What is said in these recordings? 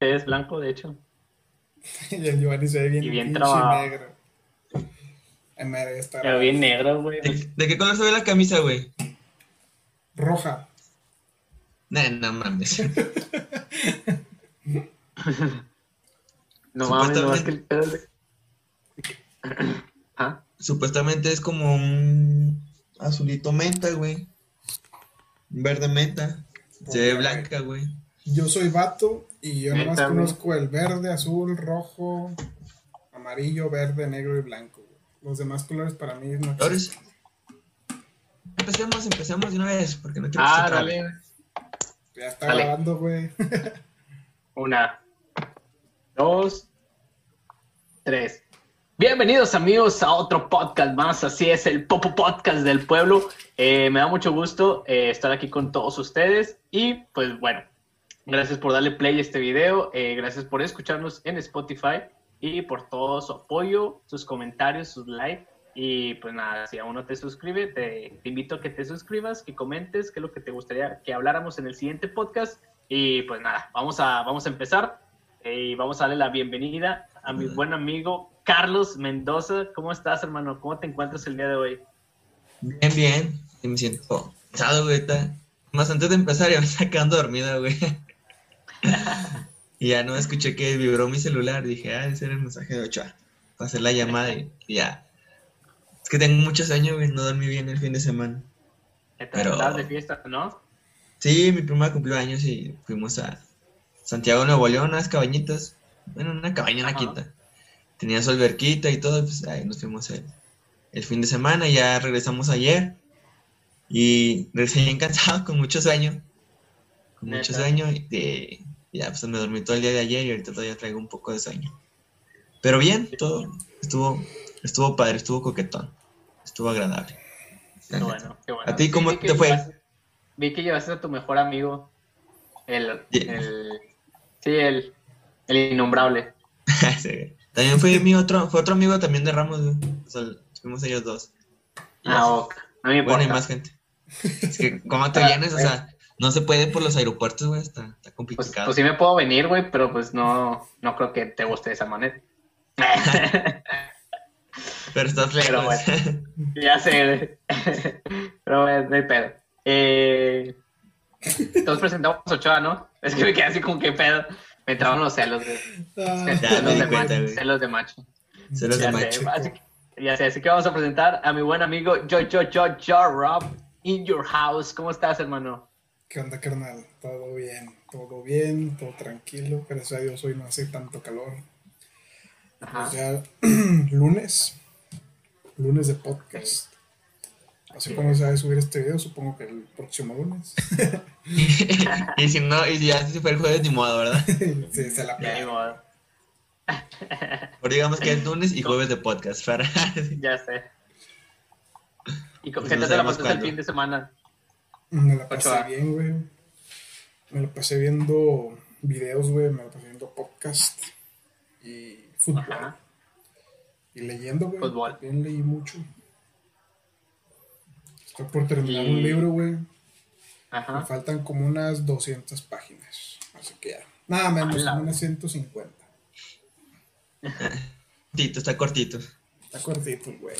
Es blanco, de hecho. y el Giovanni se ve bien, Y bien trabado. negro. En medio está Pero bien negro, güey. ¿De, de qué color se ve la camisa, güey? roja. Nah, no mames. No mames, no más que el ¿Ah? Supuestamente es como un azulito menta, güey. Verde menta. Se ve blanca, güey. Yo soy vato y yo nomás Neta, güey. conozco el verde, azul, rojo, amarillo, verde, negro y blanco. güey. Los demás colores para mí no. Flores. Empecemos, empecemos de una vez, porque no quiero que Ah, trabe. dale. Ya está Dale. grabando, güey. Una, dos, tres. Bienvenidos amigos a otro podcast más, así es el Popo Podcast del pueblo. Eh, me da mucho gusto eh, estar aquí con todos ustedes. Y pues bueno, gracias por darle play a este video, eh, gracias por escucharnos en Spotify y por todo su apoyo, sus comentarios, sus likes. Y pues nada, si aún no te suscribes, te, te invito a que te suscribas, que comentes qué es lo que te gustaría que habláramos en el siguiente podcast. Y pues nada, vamos a, vamos a empezar. Y vamos a darle la bienvenida a mi buen amigo Carlos Mendoza. ¿Cómo estás, hermano? ¿Cómo te encuentras el día de hoy? Bien, bien. Y me siento cansado, güey. Más antes de empezar, ya me estaba quedando dormida, güey. y ya no escuché que vibró mi celular. Dije, ah, ese era el mensaje de Ochoa. Para hacer la llamada y, ya. Es que tengo muchos años, güey. No dormí bien el fin de semana. Te Pero- de fiesta, ¿no? Sí, mi prima cumplió años y fuimos a Santiago, Nuevo León, a unas cabañitas. Bueno, una cabaña, Ajá. quinta. Tenía su alberquita y todo, pues ahí nos fuimos el, el fin de semana. Ya regresamos ayer. Y regresé bien cansado, con mucho sueño. Con mucho Neta. sueño. Y de- ya pues me dormí todo el día de ayer y ahorita todavía traigo un poco de sueño. Pero bien, todo estuvo, estuvo padre, estuvo coquetón. Estuvo agradable. Qué bueno, qué bueno. ¿A ti cómo te fue? llevaste- vi que llevaste a tu mejor amigo, el, Yeah. el sí, el, el innombrable. Sí. También fue mi otro, fue otro amigo también de Ramos, güey. O sea, fuimos ellos dos. Y Ah, ok. No me Bueno, y más gente. Es que, ¿cómo te Ah, vienes? O sea, no se puede por los aeropuertos, güey. Está, está Pues, complicado. pues sí me puedo venir, güey, pero pues no, no creo que te guste de esa manera. Pero estás Pero lejos. ya sé, güey. Pero bueno, no hay pedo. Eh, entonces presentamos a Ochoa, ¿no? Es que me quedé así como que pedo. Me entraban los celos, güey. Ah, Ya celos, me di de cuenta, macho, güey. celos de macho. Celos de Ya macho. sé, así, que- ya sé, así que vamos a presentar a mi buen amigo Yo, Yo, Yo, Yo, Rob, in your house. ¿Cómo estás, hermano? ¿Qué onda, carnal? Todo bien, todo bien, todo tranquilo. Gracias a Dios hoy no hace tanto calor. Ajá. Pues ya lunes, lunes de podcast. No sé cuándo se va a subir este video, supongo que el próximo lunes. y si no, y si ya si fue el jueves, ni modo, ¿verdad? sí, se la Ya, ni pega. modo. Por digamos que es lunes y jueves de podcast. Para... Ya sé. ¿Y con Pues qué no te la pasaste el fin de semana? Me la pasé Ochoa. bien, güey. Me la pasé viendo videos, güey. Me la pasé viendo podcast y fútbol. Ajá. Y leyendo, güey. Fútbol. También leí mucho. Estoy por terminar Y- un libro, güey. Me Ajá. faltan como unas 200 páginas. Así que ya. Nada menos, como unas 150. Cortito, está cortito. Está cortito, güey.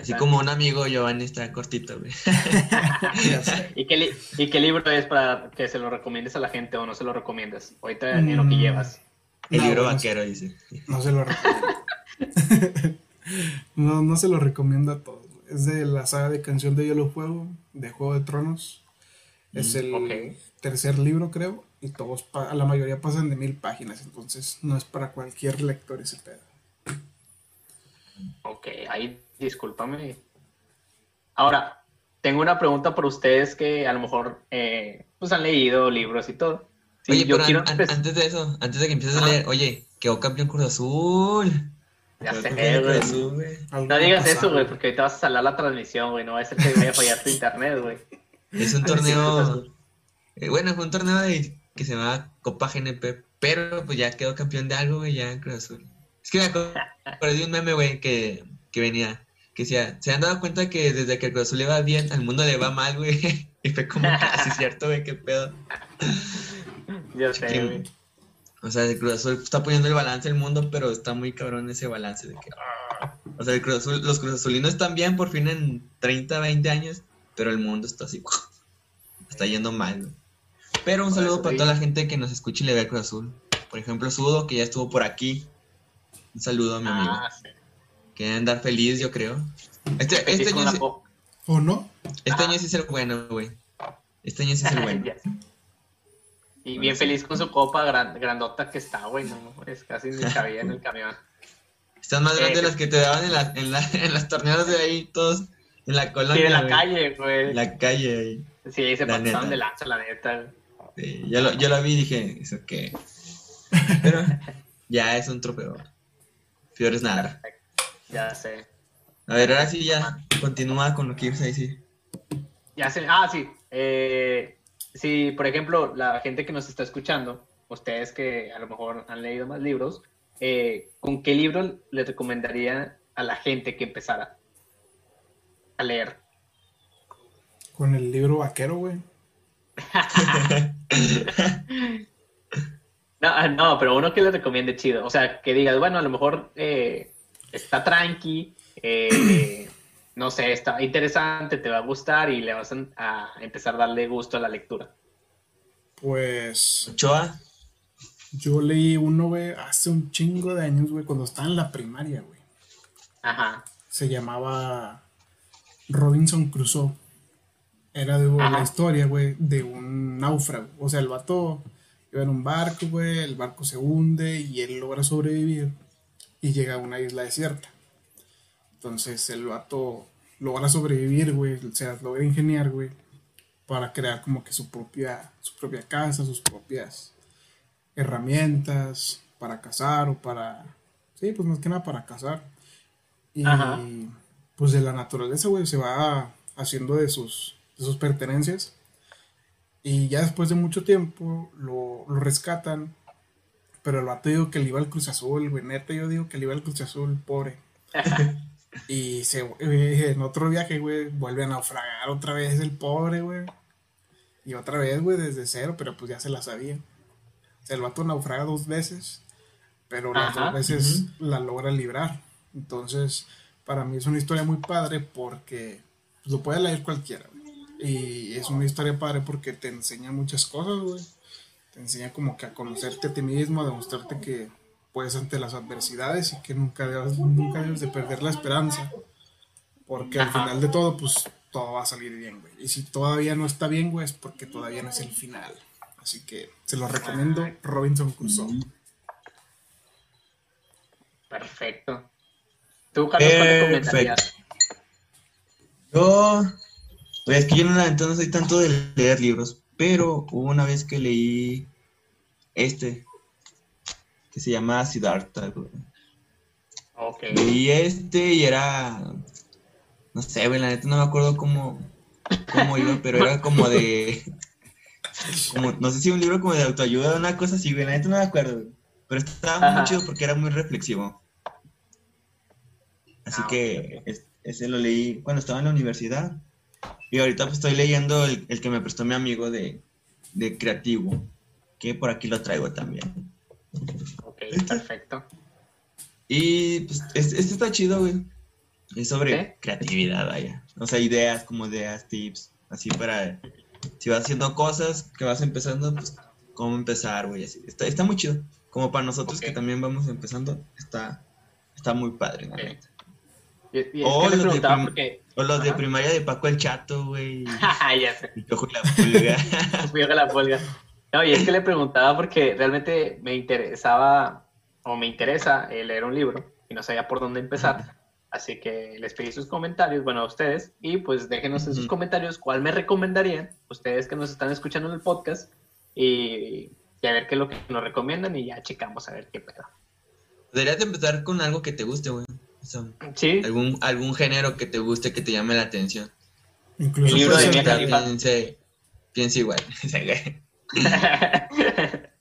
Así como un amigo Giovanni está cortito, güey. ¿Y qué, li- ¿Y qué libro es para que se lo recomiendes a la gente o no se lo recomiendas? Ahorita en lo que Mm. llevas. El No, libro bueno, vaquero, dice. No se lo recomiendo. no, no se lo recomiendo a todos. Es de la saga de Canción de Hielo Fuego, de Juego de Tronos. Es Mm, el tercer libro, creo. Y todos, pa- la mayoría pasan de mil páginas. Entonces no es para cualquier lector ese pedo. Ok, ahí discúlpame. Ahora, tengo una pregunta para ustedes que a lo mejor eh, pues han leído libros y todo. Sí, oye, yo pero quiero an- an- empe- antes de eso, antes de que empieces a leer, oye, quedó campeón Cruz Azul. Ya sé, güey. No digas eso, güey, porque ahorita vas a salar la transmisión, güey. No va a ser que vaya a fallar tu internet, güey. Es un torneo. Eh, bueno, fue un torneo de- que se llama Copa GNP, pero pues ya quedó campeón de algo, güey, ya en Cruz Azul. Es que me acuerdo de un meme, güey, que, que venía, que decía, se han dado cuenta que desde que el Cruz Azul le va bien, al mundo le va mal, güey. y fue como casi cierto, güey, qué pedo. Yo sé, güey. O sea, el Cruz Azul está poniendo el balance del mundo, pero está muy cabrón ese balance de que... O sea, el Cruz Azul- los Cruz Azulinos están bien por fin en 30, 20 años, pero el mundo está así... Está yendo mal, güey. Pero un saludo para toda la gente que nos escucha y le ve al Cruz Azul. Por ejemplo, Sudo, que ya estuvo por aquí. Un saludo a mi amigo. Ah, sí. Que andar feliz, yo creo. Este, este, año, ¿O no? este Ah. año sí es el bueno, güey. Este año sí es el bueno. Y bien feliz con su copa gran- grandota que está, güey. No, es casi ni cabía en el camión. Están más grandes Eh, las que te daban en, la, en, la, en las torneos de ahí, todos en la colonia. Sí, en la güey. calle, güey. En la calle ahí. Sí, se La pasaron neta. de lanza, la neta. Sí, yo, lo, yo lo vi y dije, ¿eso qué? Pero ya es un trofeo. Peor es nada. Ya sé. A ver, ahora sí ya continúa con lo que ibas a decir. Ya sé. Ah, sí. Eh, si, por ejemplo, la gente que nos está escuchando, ustedes que a lo mejor han leído más libros, eh, ¿con qué libro le recomendaría a la gente que empezara a leer? Con el libro vaquero, güey. No, ah, no, pero uno que le recomiende chido. O sea, que digas, bueno, a lo mejor eh, está tranqui, eh, no sé, está interesante, te va a gustar y le vas a, a empezar a darle gusto a la lectura. Pues Ochoa, yo leí uno, güey, hace un chingo de años, güey, cuando estaba en la primaria, güey. Ajá. Se llamaba Robinson Crusoe. Era de la historia, güey, de un náufrago. O sea, el vato iba en un barco, güey, el barco se hunde y él logra sobrevivir y llega a una isla desierta. Entonces el vato logra sobrevivir, güey, o sea, logra ingeniar, güey, para crear como que su propia, su propia casa, sus propias herramientas para cazar o para, sí, pues más que nada para cazar. Y Ajá. pues de la naturaleza, güey, se va haciendo de sus, de sus pertenencias. Y ya después de mucho tiempo lo, lo rescatan. Pero el vato digo que le iba al Cruz Azul, güey. Neta, yo digo que le iba al Cruz Azul, pobre. y se, en otro viaje, güey, vuelve a naufragar otra vez el pobre, güey. Y otra vez, güey, desde cero, pero pues ya se la sabía. O sea, el vato naufraga dos veces, pero las dos veces la logra librar. Entonces, para mí es una historia muy padre porque pues, lo puede leer cualquiera. güey. Y es una historia padre porque te enseña muchas cosas, güey. Te enseña como que a conocerte a ti mismo, a demostrarte que puedes ante las adversidades y que nunca debes, nunca debes de perder la esperanza. Porque al final de todo, pues todo va a salir bien, güey. Y si todavía no está bien, güey, es porque todavía no es el final. Así que se lo recomiendo, Robinson Crusoe. Perfecto. ¿Tú, Carlos, cuál recomendarías? Yo, pues es que yo no, la neta no soy tanto de leer libros, pero hubo una vez que leí este, que se llama Siddhartha, güey. Ok. Leí este y era, no sé, güey, la neta no me acuerdo cómo, cómo iba, pero era como de, como, no sé si un libro como de autoayuda o una cosa así, güey, la neta no me acuerdo, güey. Pero estaba Ajá. muy chido porque era muy reflexivo. Así Ah, que ok, ok. es- ese lo leí cuando estaba en la universidad. Y ahorita pues estoy leyendo el, el que me prestó mi amigo de, de creativo, que por aquí lo traigo también. Perfecto. Y pues es- este está chido, güey. Es sobre creatividad, vaya. O sea, ideas, como ideas, tips, así para si vas haciendo cosas que vas empezando, pues cómo empezar, güey. Así. Está, está muy chido. Como para nosotros Ok. que también vamos empezando, está, está muy padre, neta. Y, y le los de porque... O los de primaria de Paco el Chato, güey. ya sé. Y la pulga. La pulga. No, y es que le preguntaba porque realmente me interesaba o me interesa eh, leer un libro y no sabía por dónde empezar. Así que les pedí sus comentarios, bueno, a ustedes, y pues déjenos en sus comentarios cuál me recomendarían, ustedes que nos están escuchando en el podcast, y, y a ver qué es lo que nos recomiendan y ya checamos a ver qué pedo. Deberías de empezar con algo que te guste, güey. O sea, Sí, algún, algún género que te guste, que te llame la atención. Incluso El libro de Mia Khalifa. Piense, piense igual.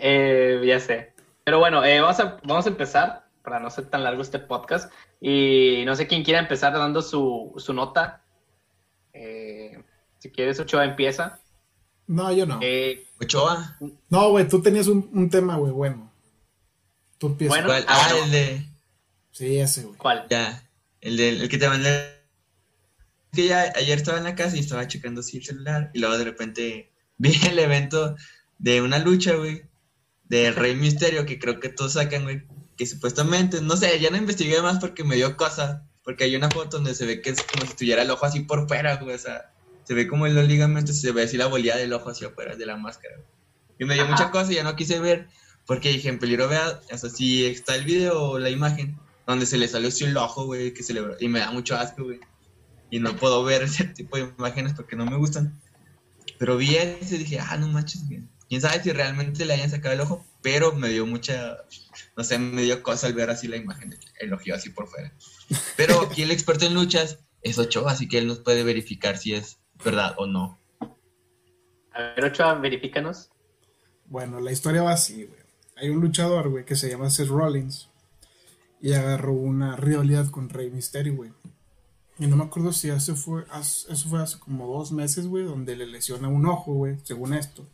Eh, ya sé. Pero bueno, eh, vamos, a, vamos a empezar para no ser tan largo este podcast. Y no sé quién quiera empezar dando su, su nota. Eh, si quieres, Ochoa empieza. No, yo no. Eh, Ochoa. No, güey, tú tenías un, un tema, güey, bueno. Tú empiezas. Bueno. ¿Cuál? ah, el de. Sí, ese, güey. ¿Cuál? Ya. El, de, el que te mandé. Que ya ayer estaba en la casa y estaba checando así el celular. Y luego de repente vi el evento de una lucha, güey. De Rey Misterio, que creo que todos sacan, güey. Que supuestamente, no sé, ya no investigué más porque me dio cosa. Porque hay una foto donde se ve que es como si tuviera el ojo así por fuera, güey. O sea, se ve como en los ligamentos, se ve así la bolilla del ojo hacia afuera de la máscara. güey. Y me dio Ajá. mucha cosa y ya no quise ver. Porque dije, en peligro vea, o sea, si está el video o la imagen, donde se le salió así el ojo, güey, que se le... Y me da mucho asco, güey. Y no puedo ver ese tipo de imágenes porque no me gustan. Pero vi ese y dije, ah, no manches. Quién sabe si realmente le hayan sacado el ojo, pero me dio mucha, no sé, me dio cosa al ver así la imagen, el ojo así por fuera. Pero aquí el experto en luchas es Ochoa, así que él nos puede verificar si es verdad o no. A ver, Ochoa, verifícanos. Bueno, la historia va así, güey. Hay un luchador, güey, que se llama Seth Rollins. Y agarró una rivalidad con Rey Mysterio, güey. Y no me acuerdo si hace fue, hace- eso fue hace como dos meses, güey, donde le lesiona un ojo, güey, según esto.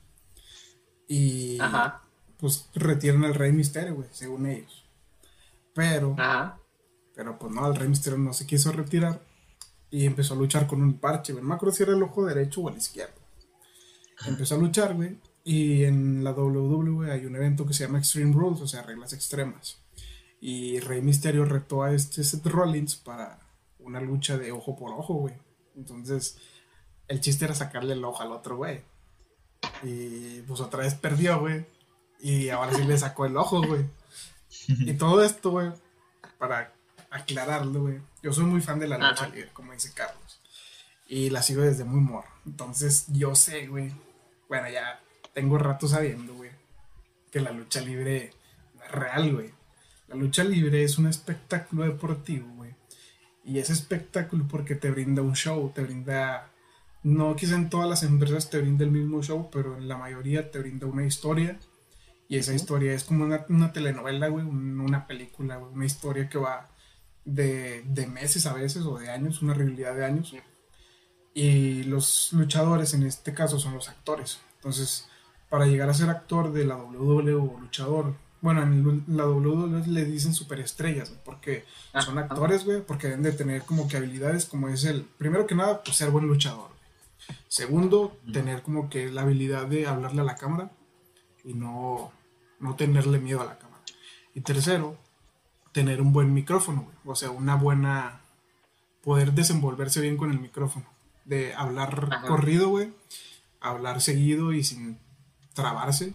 Y Ajá, pues retiran al Rey Mysterio, güey, según ellos. Pero, ajá. pero pues no, el Rey Mysterio no se quiso retirar. Y empezó a luchar con un parche, güey. No me acuerdo si era el ojo derecho o el izquierdo. Empezó a luchar, güey. Y en la WWE hay un evento que se llama Extreme Rules, o sea, reglas extremas. Y Rey Mysterio retó a este Seth Rollins para una lucha de ojo por ojo, güey. Entonces, el chiste era sacarle el ojo al otro, güey. Y pues otra vez perdió, güey. Y ahora sí le sacó el ojo, güey. Y todo esto, güey, para aclararlo, güey. Yo soy muy fan de la lucha libre, como dice Carlos. Y la sigo desde muy morro. Entonces, yo sé, güey. Bueno, ya tengo rato sabiendo, güey, que la lucha libre no es real, güey. La lucha libre es un espectáculo deportivo. Y ese espectáculo porque te brinda un show, te brinda... No quizá en todas las empresas te brinda el mismo show, pero en la mayoría te brinda una historia. Y esa historia es como una, una telenovela, güey, un- una película, güey, una historia que va de, de meses a veces o de años, una realidad de años. Y los luchadores en este caso son los actores. Entonces, para llegar a ser actor de la WWE o luchador, bueno, en la WWE le dicen superestrellas, güey, porque son Ajá. actores, güey, porque deben de tener como que habilidades como es el, primero que nada, pues ser buen luchador. güey. Segundo, tener como que la habilidad de hablarle a la cámara y no, no tenerle miedo a la cámara. Y tercero, tener un buen micrófono, güey. O sea, una buena... Poder desenvolverse bien con el micrófono. De hablar Ajá. corrido, güey. Hablar seguido y sin trabarse.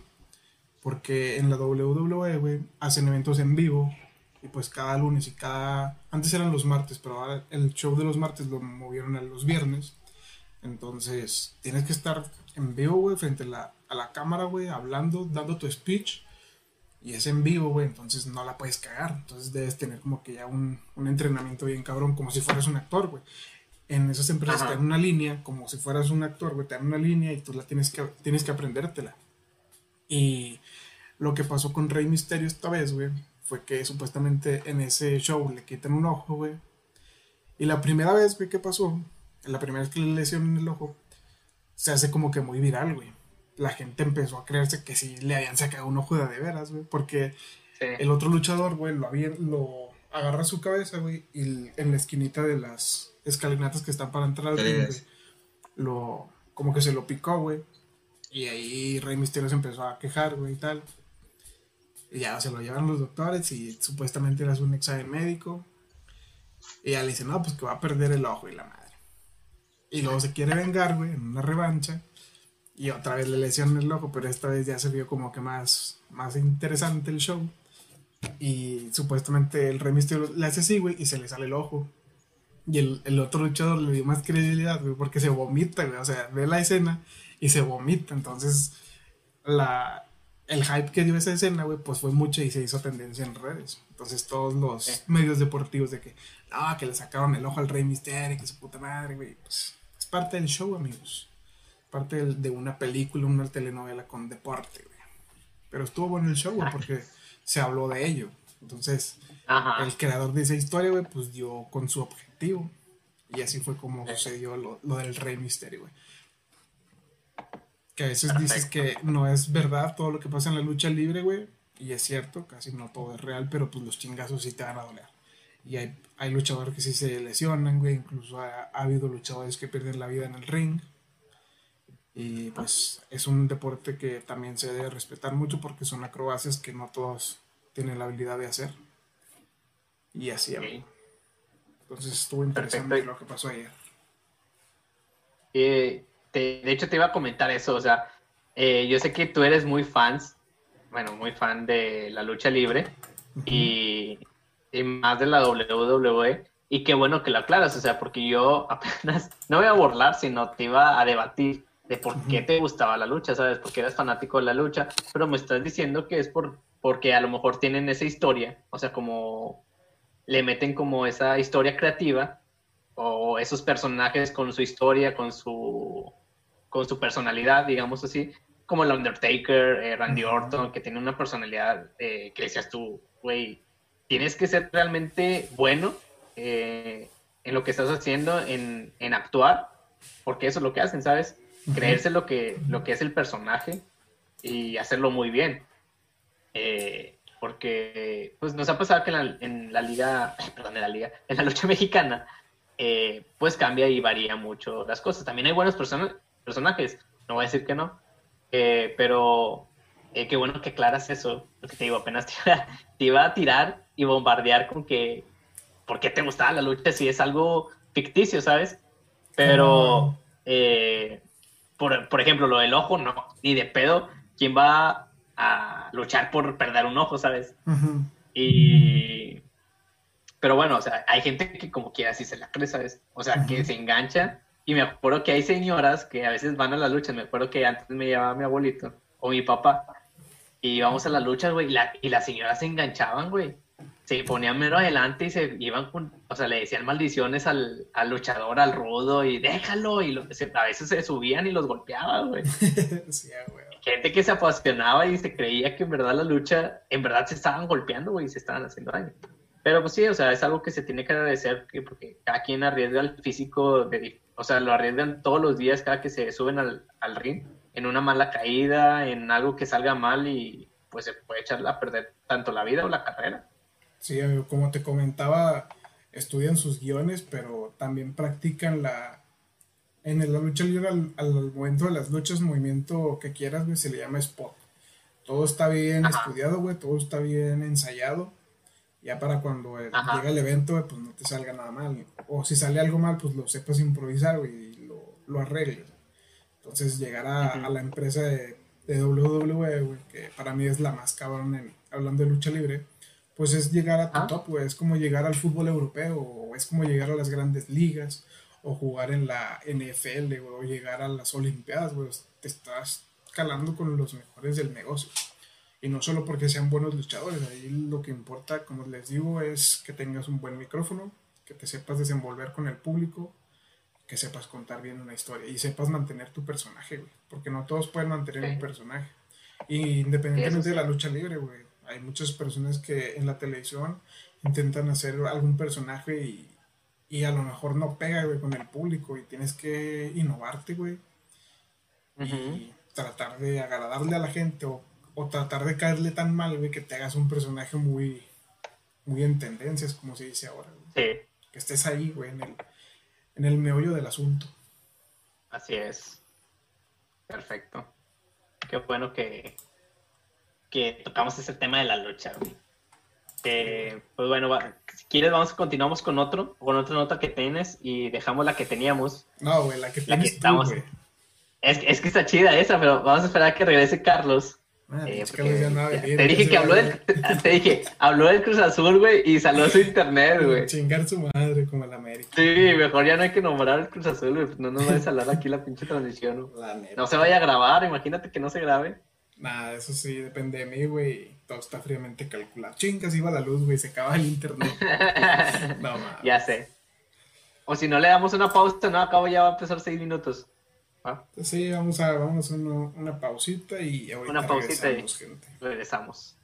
Porque en la WWE, güey, hacen eventos en vivo. Y pues cada lunes y cada... Antes eran los martes, pero ahora el show de los martes lo movieron a los viernes. Entonces, tienes que estar en vivo, güey, frente a la, a la cámara, güey, hablando, dando tu speech. Y es en vivo, güey, entonces no la puedes cagar. Entonces debes tener como que ya un, un entrenamiento bien cabrón, como si fueras un actor, güey. En esas empresas Ajá. te dan una línea, como si fueras un actor, güey, te dan una línea y tú la tienes que, tienes que aprendértela. Y lo que pasó con Rey Misterio esta vez, güey, fue que supuestamente en ese show le quitan un ojo, güey. Y la primera vez, güey, que pasó, la primera vez que le lesionan el ojo, se hace como que muy viral, güey. La gente empezó a creerse que sí le habían sacado un ojo de veras, güey, porque Sí. el otro luchador, güey, lo, había, lo agarra su cabeza, güey, y en la esquinita de las escalinatas que están para entrar al ring, güey, lo, como que se lo picó, güey. Y ahí Rey Mysterio se empezó a quejar, güey, y tal. Y ya se lo llevan los doctores y supuestamente era un examen médico. Y ya le dicen, no, pues que va a perder el ojo y la madre. Y luego se quiere vengar, güey, en una revancha. Y otra vez le lesionan el ojo, pero esta vez ya se vio como que más, más interesante el show. Y supuestamente el Rey Mysterio le hace así, güey, y se le sale el ojo. Y el, el otro luchador le dio más credibilidad, güey, porque se vomita, güey. O sea, ve la escena y se vomita. Entonces, la, el hype que dio esa escena, güey, pues fue mucho y se hizo tendencia en redes. Entonces, todos los Sí. medios deportivos de que, no, que le sacaron el ojo al Rey Mysterio, que su puta madre, güey. Pues es parte del show, amigos. Parte del- de una película, una telenovela con deporte, güey. Pero estuvo bueno el show, güey, porque se habló de ello. Entonces, el creador de esa historia, güey, pues dio con su objetivo. Y así fue como sucedió lo, del Rey Misterio, güey. Que a veces dices que no es verdad todo lo que pasa en la lucha libre, güey. Y es cierto, casi no todo es real, pero pues los chingazos sí te van a doler. Y hay, hay luchadores que sí se lesionan, güey. Incluso ha, habido luchadores que pierden la vida en el ring. Y pues es un deporte que también se debe respetar mucho porque son acrobacias que no todos tienen la habilidad de hacer. Y así, Entonces estuvo interesante lo que pasó ayer. Eh, de hecho, te iba a comentar eso. O sea, eh, yo sé que tú eres muy fans, bueno, muy fan de la lucha libre y, más de la WWE. Y qué bueno que lo aclaras, o sea, porque yo apenas, no voy a burlar, sino te iba a debatir de por qué te gustaba la lucha, ¿sabes? Porque eras fanático de la lucha, pero me estás diciendo que es por, porque a lo mejor tienen esa historia, o sea, como le meten como esa historia creativa o esos personajes con su historia, con su, con su personalidad, digamos así, como el Undertaker, eh, Randy Orton, que tiene una personalidad eh, que decías tú, güey, tienes que ser realmente bueno eh, en lo que estás haciendo, en, en, actuar, porque eso es lo que hacen, ¿sabes? Creerse lo que, lo que es el personaje y hacerlo muy bien. Eh, porque pues nos ha pasado que en la, liga, perdón, en la liga, en la lucha mexicana, pues cambia y varía mucho las cosas. También hay buenos personajes, no voy a decir que no, eh, pero eh, qué bueno que aclaras eso, porque te digo, apenas te iba, a tirar y bombardear con que, ¿por qué te gustaba la lucha si es algo ficticio, sabes? Pero, por, por ejemplo, lo del ojo, no, ni de pedo, ¿quién va a luchar por perder un ojo, ¿sabes? Y... Pero bueno, o sea, hay gente que como quiera así se la cree, ¿sabes? O sea, que se engancha. Y me acuerdo que hay señoras que a veces van a las luchas. Me acuerdo que antes me llevaba mi abuelito o mi papá. Y íbamos a las luchas, güey. Y, la, y las señoras se enganchaban, güey. Se ponían mero adelante y se iban con, o sea, le decían maldiciones al, al luchador, al rudo, y déjalo. Y lo, a veces se subían y los golpeaban, güey. sí, güey gente que se apasionaba y se creía que en verdad la lucha, en verdad se estaban golpeando, güey, y se estaban haciendo daño. Pero pues sí, o sea, es algo que se tiene que agradecer porque cada quien arriesga el físico, de, o sea, lo arriesgan todos los días cada que se suben al, al ring, en una mala caída, en algo que salga mal y pues se puede echar a perder tanto la vida o la carrera. Sí, como te comentaba, estudian sus guiones, pero también practican la, en la lucha libre, al, momento de las luchas, movimiento que quieras, güey, se le llama spot. Todo está bien estudiado, güey, todo está bien ensayado. Ya para cuando llega el evento, pues no te salga nada mal. O si sale algo mal, pues lo sepas improvisar, güey, y lo, lo arregles. Entonces, llegar a, la empresa de, de WWE, güey, que para mí es la más cabrón en, hablando de lucha libre, pues es llegar a tu top, güey. Es como llegar al fútbol europeo, o es como llegar a las grandes ligas o jugar en la NFL, o llegar a las Olimpiadas, güey. Te estás calando con los mejores del negocio. Y no solo porque sean buenos luchadores, ahí lo que importa, como les digo, es que tengas un buen micrófono, que te sepas desenvolver con el público, que sepas contar bien una historia y sepas mantener tu personaje, güey. Porque no todos pueden mantener un personaje. Y independientemente de la lucha libre, güey. Hay muchas personas que en la televisión intentan hacer algún personaje y y a lo mejor no pega, güey, con el público y tienes que innovarte, güey. Y tratar de agradarle a la gente o, tratar de caerle tan mal, güey, que te hagas un personaje muy, muy en tendencias, como se dice ahora. Güey. Que estés ahí, güey, en el, en el meollo del asunto. Así es. Perfecto. Qué bueno que, que tocamos ese tema de la lucha, güey. Eh, pues bueno, si quieres, vamos, continuamos con otro, con otra nota que tienes y dejamos la que teníamos. No, güey, la que tienes tú, güey. Es, es, que está chida esa, pero vamos a esperar a que regrese Carlos. Ah, eh, te dije que habló del, te dije, habló del Cruz Azul, güey, y salió su internet, güey. Chingar su madre como el América. Sí, mejor ya no hay que nombrar el Cruz Azul, güey. No nos vaya a hablar aquí la pinche transmisión. no se vaya a grabar, imagínate que no se grabe. Nada, eso sí, depende de mí, güey. Todo está fríamente calculado. Chingas, iba la luz, güey, se acaba el internet. no, mames. Ya sé. O si no le damos una pausa, no, acabo ya va a empezar seis minutos. ¿Ah? Sí, vamos a, vamos a una pausita y ahorita una pausita regresamos, y gente. Regresamos.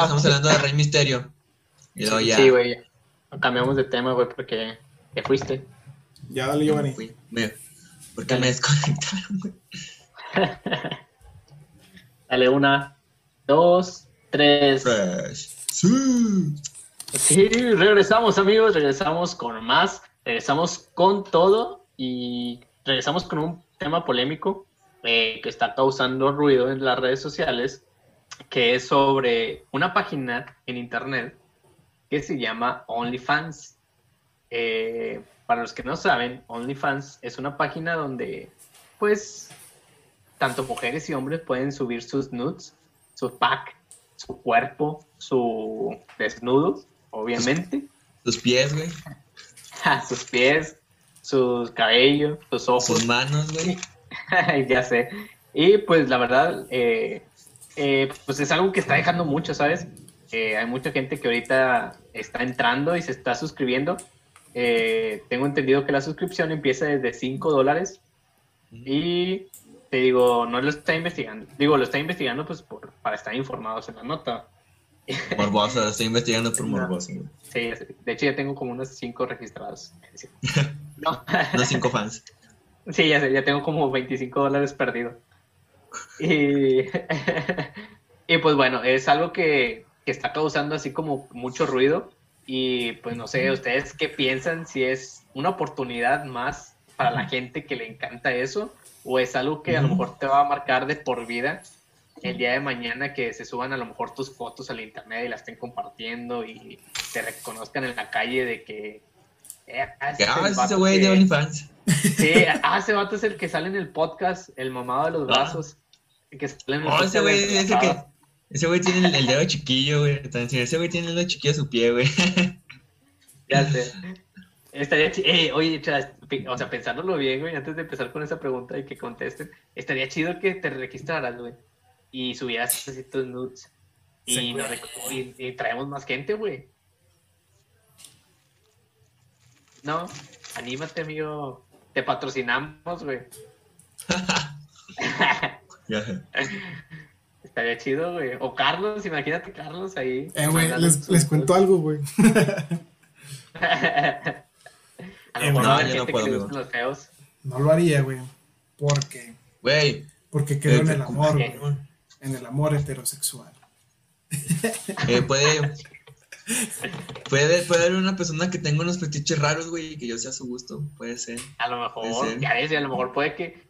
Que estamos hablando de Rey Misterio. Y luego ya. Sí, güey. Cambiamos de tema, güey, porque te fuiste. Ya dale, Giovanni. Fui. Me- ¿Por qué me desconectaron, güey? Dale una, dos, tres. Fresh. Sí. Sí, regresamos amigos, regresamos con más, regresamos con todo y regresamos con un tema polémico eh, que está causando ruido en las redes sociales, que es sobre una página en internet que se llama OnlyFans. Eh, para los que no saben, OnlyFans es una página donde, pues, tanto mujeres y hombres pueden subir sus nudes, su pack, su cuerpo, su desnudo, obviamente, Sus pies, güey. sus pies, sus cabellos, sus ojos. Sus manos, güey. ya sé. Y pues la verdad, eh, eh, pues es algo que está dejando mucho, ¿sabes? Eh, hay mucha gente que ahorita está entrando y se está suscribiendo. Eh, tengo entendido que la suscripción empieza desde 5 dólares. Y te digo, no lo está investigando. Digo, lo está investigando pues por- para estar informados en la nota. Morbosa, estoy investigando por No. morboso, güey. Sí, de hecho ya tengo como unos 5 registrados. No. Unos cinco fans. Sí, ya sé, ya tengo como 25 dólares perdidos. Y, y pues bueno, es algo que, que está causando así como mucho ruido. Y pues no sé, ¿ustedes qué piensan? Si es una oportunidad más para la gente que le encanta eso, o es algo que a lo mejor te va a marcar de por vida el día de mañana que se suban a lo mejor tus fotos al internet y las estén compartiendo y te reconozcan en la calle de que... eh, ah, Ah, ese güey de OnlyFans. Sí, ah, ese vato es el que sale en el podcast, el mamado de los Ah. brazos. El que sale en el Oh, ese güey, ese que. pasado. Ese güey tiene el, el dedo chiquillo, güey. Ese güey tiene el dedo chiquillo a su pie, güey. Ya sé. Estaría chi- eh, oye, o sea, pensándolo bien, güey, antes de empezar con esa pregunta y que contesten, estaría chido que te registraras, güey, y subieras así tus nudes. Nos y, y traemos más gente, güey. No, anímate, amigo. Te patrocinamos, güey. Estaría chido, güey. O Carlos, imagínate Carlos ahí. Eh, güey, les, les cuento algo, güey. A lo Eh, mejor no, yo no puedo, los feos. Lo haría, güey. Porque, Güey. porque creo en Eh, el amor, ¿qué? güey. En el amor heterosexual. eh, puede. Puede, puede haber una persona que tenga unos fetiches raros, güey, y que yo sea a su gusto. Puede ser. A lo mejor, ser. ya ves, a lo mejor puede que,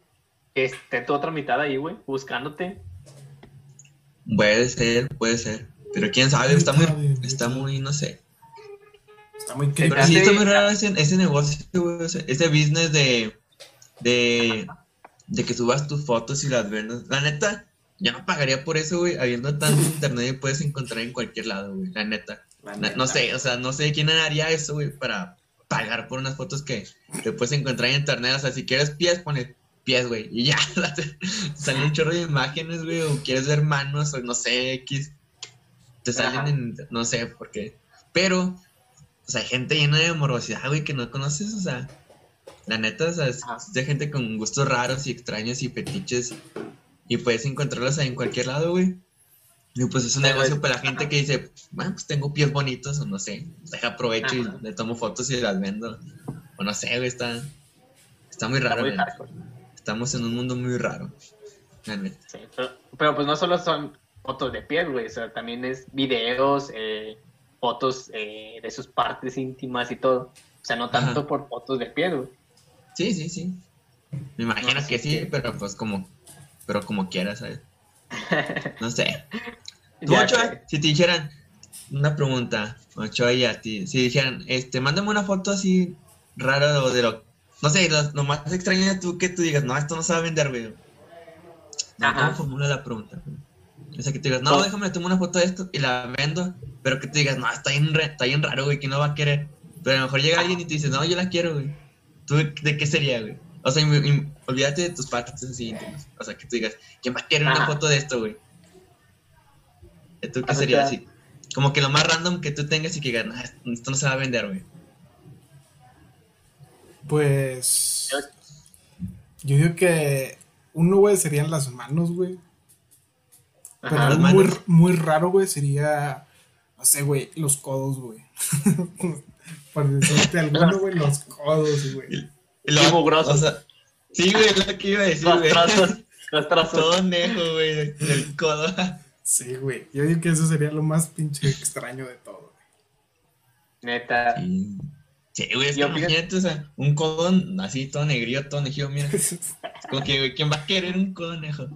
que esté tu otra mitad ahí, güey, buscándote. Puede ser, puede ser. Pero quién sabe, está muy, está muy, no sé. Está muy Pero Pero sí está muy raro ese, ese negocio, güey, ese, ese business de, de, de que subas tus fotos y las vendas. La neta, yo no pagaría por eso, güey, habiendo tanto internet y puedes encontrar en cualquier lado, güey, la neta. No sé, o sea, no sé quién haría eso, güey, para pagar por unas fotos que te puedes encontrar en internet. O sea, si quieres pies, pones pies, güey, y ya. sale un chorro de imágenes, güey, o quieres ver manos, o no sé, X. Te salen Ajá. en, no sé por qué. Pero, o sea, hay gente llena de morosidad, güey, que no conoces, o sea. La neta, o sea, es de gente con gustos raros y extraños y fetiches. Y puedes encontrarlos ahí en cualquier lado, güey. Y pues es un Pero negocio es- para la gente que dice, bueno, pues tengo pies bonitos o no sé, deja aprovecho Ajá. y le tomo fotos y las vendo. O no sé, güey, está, está muy Está raro, muy. Estamos en un mundo muy raro. Sí, pero, pero pues no solo son fotos de piel, güey, o sea, también es videos, eh, fotos eh, de sus partes íntimas y todo. O sea, no tanto Ajá. por fotos de piel, güey. Sí, sí, sí. Me imagino No, que sí, pero pues como, pero como quieras, ¿sabes? No sé. Tú, Ya Ochoa, sé. si te dijeran una pregunta, Ochoa y a ti, si dijeran, este, mándame una foto así rara o de lo, no sé, lo, lo más extraño de tú que tú digas, no, esto no se va a vender, güey. No. ¿Cómo formula la pregunta? güey? O sea, que te digas, no, ¿Cómo? déjame, tomo una foto de esto y la vendo, pero que te digas, no, está bien, está bien raro, güey, que no va a querer. Pero a lo mejor llega alguien y te dice, no, yo la quiero, güey. ¿Tú de qué sería, güey? O sea, olvídate de tus partes así íntimas. O sea, que tú digas, ¿quién va a querer una foto de esto, güey? ¿Tú qué sería así? Como que lo más random que tú tengas y que digas, "Nah, esto no se va a vender, güey. Pues. Yo- digo que uno, güey, serían las manos, güey. Pero Ajá. algo muy, raro, güey, sería, no sé, güey, los codos, güey. Por decirte alguno, güey, los codos, güey. Y lo- mugroso. o sea, sí, güey, es lo que iba a decir, Los güey. trazos, los trazos. Todo nejo, güey, del codo. Sí, güey. Yo digo que eso sería lo más pinche extraño de todo, güey. Neta. Sí, Sí, güey, es que imagínate, o sea, un codo así todo negrío, todo nejío, mira. Es como que, güey, ¿quién va a querer un codo nejo?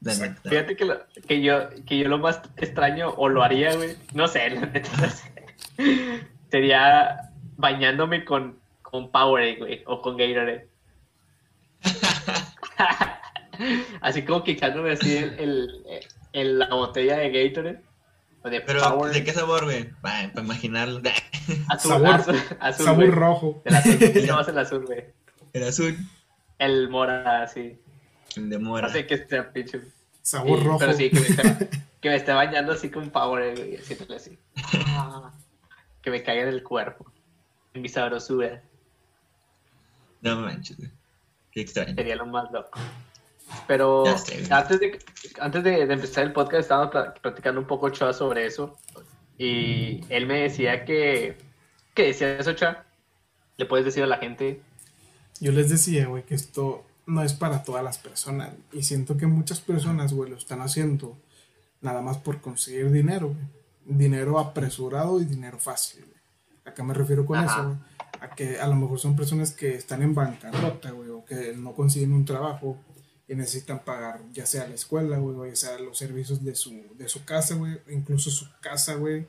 La Exacto. neta. Fíjate que, lo- que, yo, que yo lo más extraño, o lo haría, güey, no sé, la neta, no sé. Sería bañándome con, con Powerade, güey, o con Gatorade. así como que echándome así el, el- el- la botella de Gatorade, o de Pero, ¿de qué sabor, güey? Para imaginarlo. azul, Sabor- azul, azul, Sabor güey. rojo. El azul, más el azul, güey. El azul, El mora, sí. el de mora. No sé qué sea, pinche. Sabor Sí, rojo. Pero sí, que me, esté, que me esté bañando así con Powerade, güey, así. Ah, que me caiga en el cuerpo. En mi sabrosura. No manches, güey. Qué extraño. Sería lo más loco. Pero antes, de, antes de, de empezar el podcast estábamos pla- platicando un poco Choa sobre eso. Y él me decía que... ¿Qué decía eso, Choa? ¿Le puedes decir a la gente? Yo les decía, güey, que esto no es para todas las personas. Y siento que muchas personas, güey, lo están haciendo nada más por conseguir dinero, güey. Dinero apresurado y dinero fácil, güey. ¿A qué me refiero con Ajá. eso, güey? A que a lo mejor son personas que están en bancarrota, güey, o que no consiguen un trabajo y necesitan pagar ya sea la escuela, güey, o ya sea los servicios de su, de su casa, güey, incluso su casa, güey.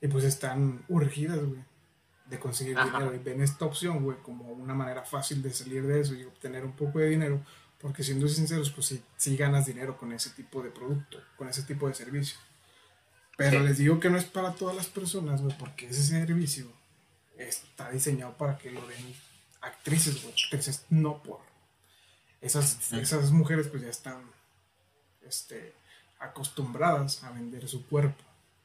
Y pues están urgidas, güey, de conseguir Ajá. dinero. Y ven esta opción, güey, como una manera fácil de salir de eso y obtener un poco de dinero. Porque siendo sinceros, pues sí, sí ganas dinero con ese tipo de producto, con ese tipo de servicio. Pero Sí. les digo que no es para todas las personas, güey, porque ese servicio está diseñado para que lo den actrices, güey. Actrices no por. Esas, esas mujeres pues ya están este, acostumbradas a vender su cuerpo.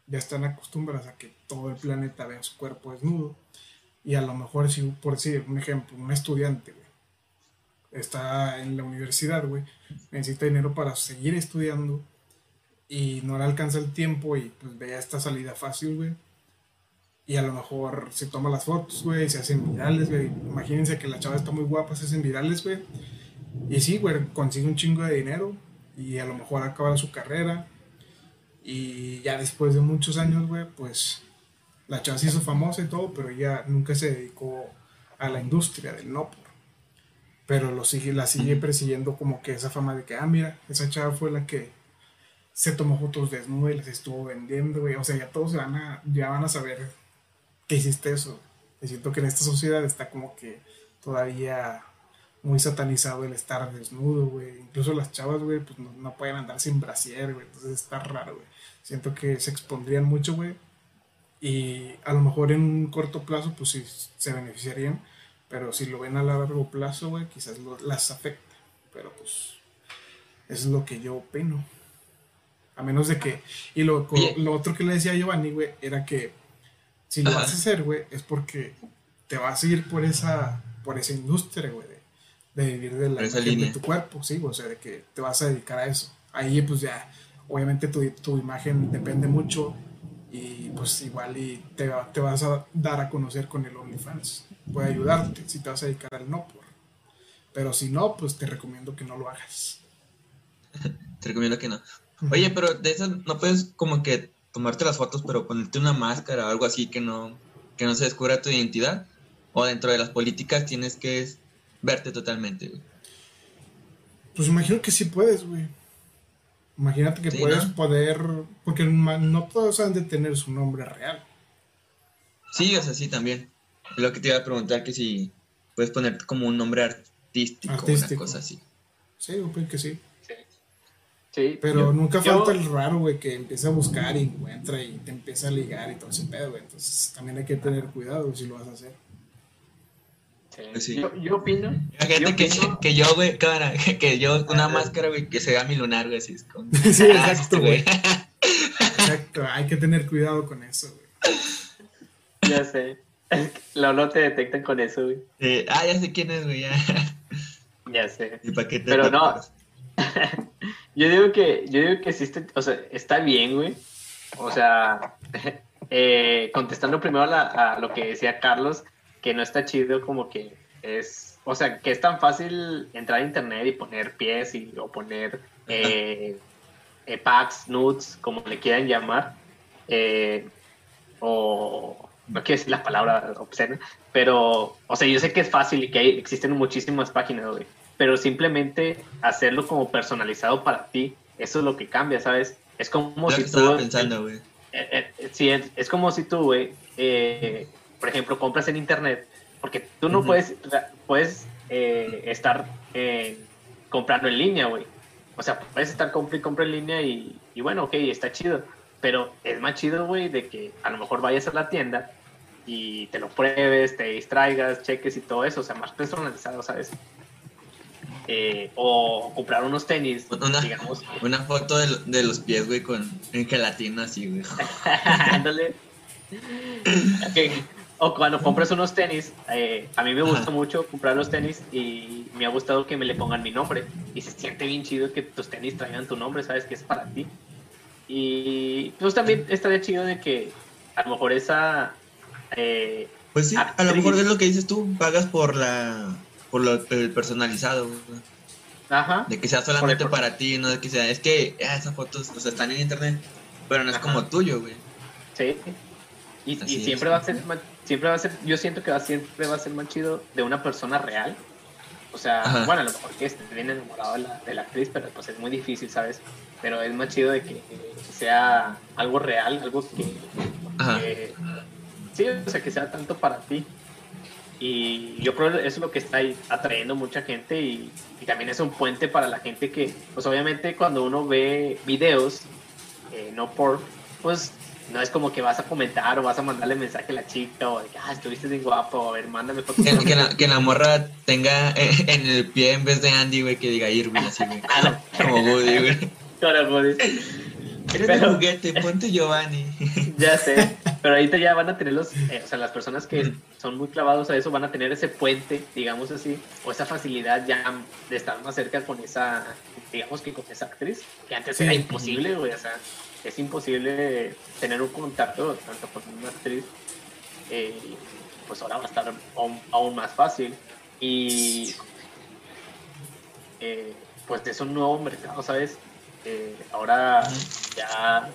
Ya están acostumbradas a que todo el planeta vea su cuerpo desnudo. Y a lo mejor, si, por decir un ejemplo, un estudiante, güey, está en la universidad, güey, necesita dinero para seguir estudiando y no le alcanza el tiempo y pues vea esta salida fácil, güey. Y a lo mejor se toma las fotos, güey, se hacen virales, güey. Imagínense que la chava está muy guapa, se hacen virales, güey. Y sí, güey, consigue un chingo de dinero y a lo mejor acaba su carrera. Y ya después de muchos años, güey, pues la chava se hizo famosa y todo, pero ella nunca se dedicó a la industria del no por. Pero lo sigue, la sigue persiguiendo como que esa fama de que, ah, mira, esa chava fue la que se tomó fotos desnuda y las estuvo vendiendo, güey. O sea, ya todos van a, ya van a saber que hiciste eso. Y siento que en esta sociedad está como que todavía muy satanizado el estar desnudo, güey. Incluso las chavas, güey, pues no, no pueden andar sin brasier, güey. Entonces está raro, güey. Siento que se expondrían mucho, güey. Y a lo mejor en un corto plazo, pues sí, se beneficiarían. Pero si lo ven a largo plazo, güey, quizás lo- las afecte. Pero pues, eso es lo que yo opino. A menos de que. Y lo, lo otro que le decía a Giovanni, güey, era que si lo Ajá. vas a hacer, güey, es porque te vas a ir por esa, por esa industria, güey, de, de vivir de la de tu cuerpo, sí, o sea, de que te vas a dedicar a eso. Ahí, pues ya, obviamente tu, tu imagen depende mucho y pues igual y te, te vas a dar a conocer con el OnlyFans. Puede ayudarte si te vas a dedicar al no por. Pero si no, pues te recomiendo que no lo hagas. Te recomiendo que no. Oye, pero de esas no puedes como que tomarte las fotos, pero ponerte una máscara o algo así que no, que no se descubra tu identidad. O dentro de las políticas tienes que verte totalmente, güey. Pues imagino que sí puedes, güey. Imagínate que Sí, puedes ¿no? poder, porque no todos han de tener su nombre real. Sí, o sea, sí, también. Lo que te iba a preguntar, que si puedes ponerte como un nombre artístico, Artístico. una cosa así. Sí, yo creo que sí. Sí. Pero yo- nunca yo- falta el raro, güey, que empieza a buscar y encuentra y te empieza a ligar y todo ese pedo, güey. Entonces también hay que tener cuidado si lo vas a hacer. Sí. Pues sí. Yo, yo opino. Yo que, opino- que yo, güey, cámara, que yo, una máscara, güey, que se vea mi lunar, güey, así es como... Sí, Ah, exacto, este güey. Exacto, hay que tener cuidado con eso, güey. Ya sé. Lo no te detectan con eso, güey. Eh, ah, ya sé quién es, güey, ya. Ya sé. ¿Y para qué te Pero no. Yo digo que, yo digo que existe, o sea, está bien, güey. O sea, eh, contestando primero a, lo que decía Carlos, que no está chido como que es, o sea, que es tan fácil entrar a internet y poner pies y, o poner eh, eh, packs, nudes, como le quieran llamar, eh, o no quiero decir la palabra obscena, pero, o sea, yo sé que es fácil y que hay, existen muchísimas páginas, güey, pero simplemente hacerlo como personalizado para ti, eso es lo que cambia, ¿sabes? Es como si tú... Pensando, güey. Eh, eh, sí, es, como si tú, güey, eh, por ejemplo, compras en internet, porque tú no puedes, puedes estar comprando en línea, güey. O sea, puedes estar compra y compra en línea y, y bueno, ok, está chido. Pero es más chido, güey, de que a lo mejor vayas a la tienda y te lo pruebes, te distraigas, cheques y todo eso, o sea, más personalizado, ¿sabes? Eh, o comprar unos tenis, una, digamos. Una foto de, los pies, güey, con en gelatina así, güey. Ándale. O cuando compras unos tenis, eh, a mí me gusta mucho comprar los tenis y me ha gustado que me le pongan mi nombre. Y se siente bien chido que tus tenis traigan tu nombre, sabes que es para ti. Y pues también estaría chido de que a lo mejor esa... Eh, pues sí, a lo mejor es lo que dices tú, pagas por la por lo, el personalizado, Ajá. De que sea solamente para ti, no de que sea, es que ah, esas fotos, o sea, están en internet, pero no es como tuyo, güey. Sí. Y, siempre va a ser, siempre va a ser, yo siento que va, siempre va a ser más chido de una persona real. O sea, bueno, a lo mejor que esté bien enamorado de la, de la actriz, pero pues es muy difícil, ¿sabes? Pero es más chido de que sea algo real, algo que, que sí, o sea, que sea tanto para ti y yo creo que eso es lo que está ahí atrayendo mucha gente y, también es un puente para la gente que, pues obviamente cuando uno ve videos, eh, no por, pues no es como que vas a comentar o vas a mandarle mensaje a la chica o de que, ah, estuviste bien guapo, a ver, mándame fotos. Que, la, que la morra tenga eh, en el pie en vez de Andy, güey, que diga Irwin, así, güey. Ah, como Woody, güey. Eres pero, de juguete, ponte Giovanni. Ya sé, pero ahorita ya van a tener los, eh, o sea, las personas que son muy clavados a eso van a tener ese puente, digamos así, o esa facilidad ya de estar más cerca con esa, digamos que con esa actriz, que antes era imposible, güey, o sea, es imposible tener un contacto tanto con una actriz, eh, pues ahora va a estar aún, más fácil. Y eh, pues es un nuevo mercado, ¿sabes? Ahora ya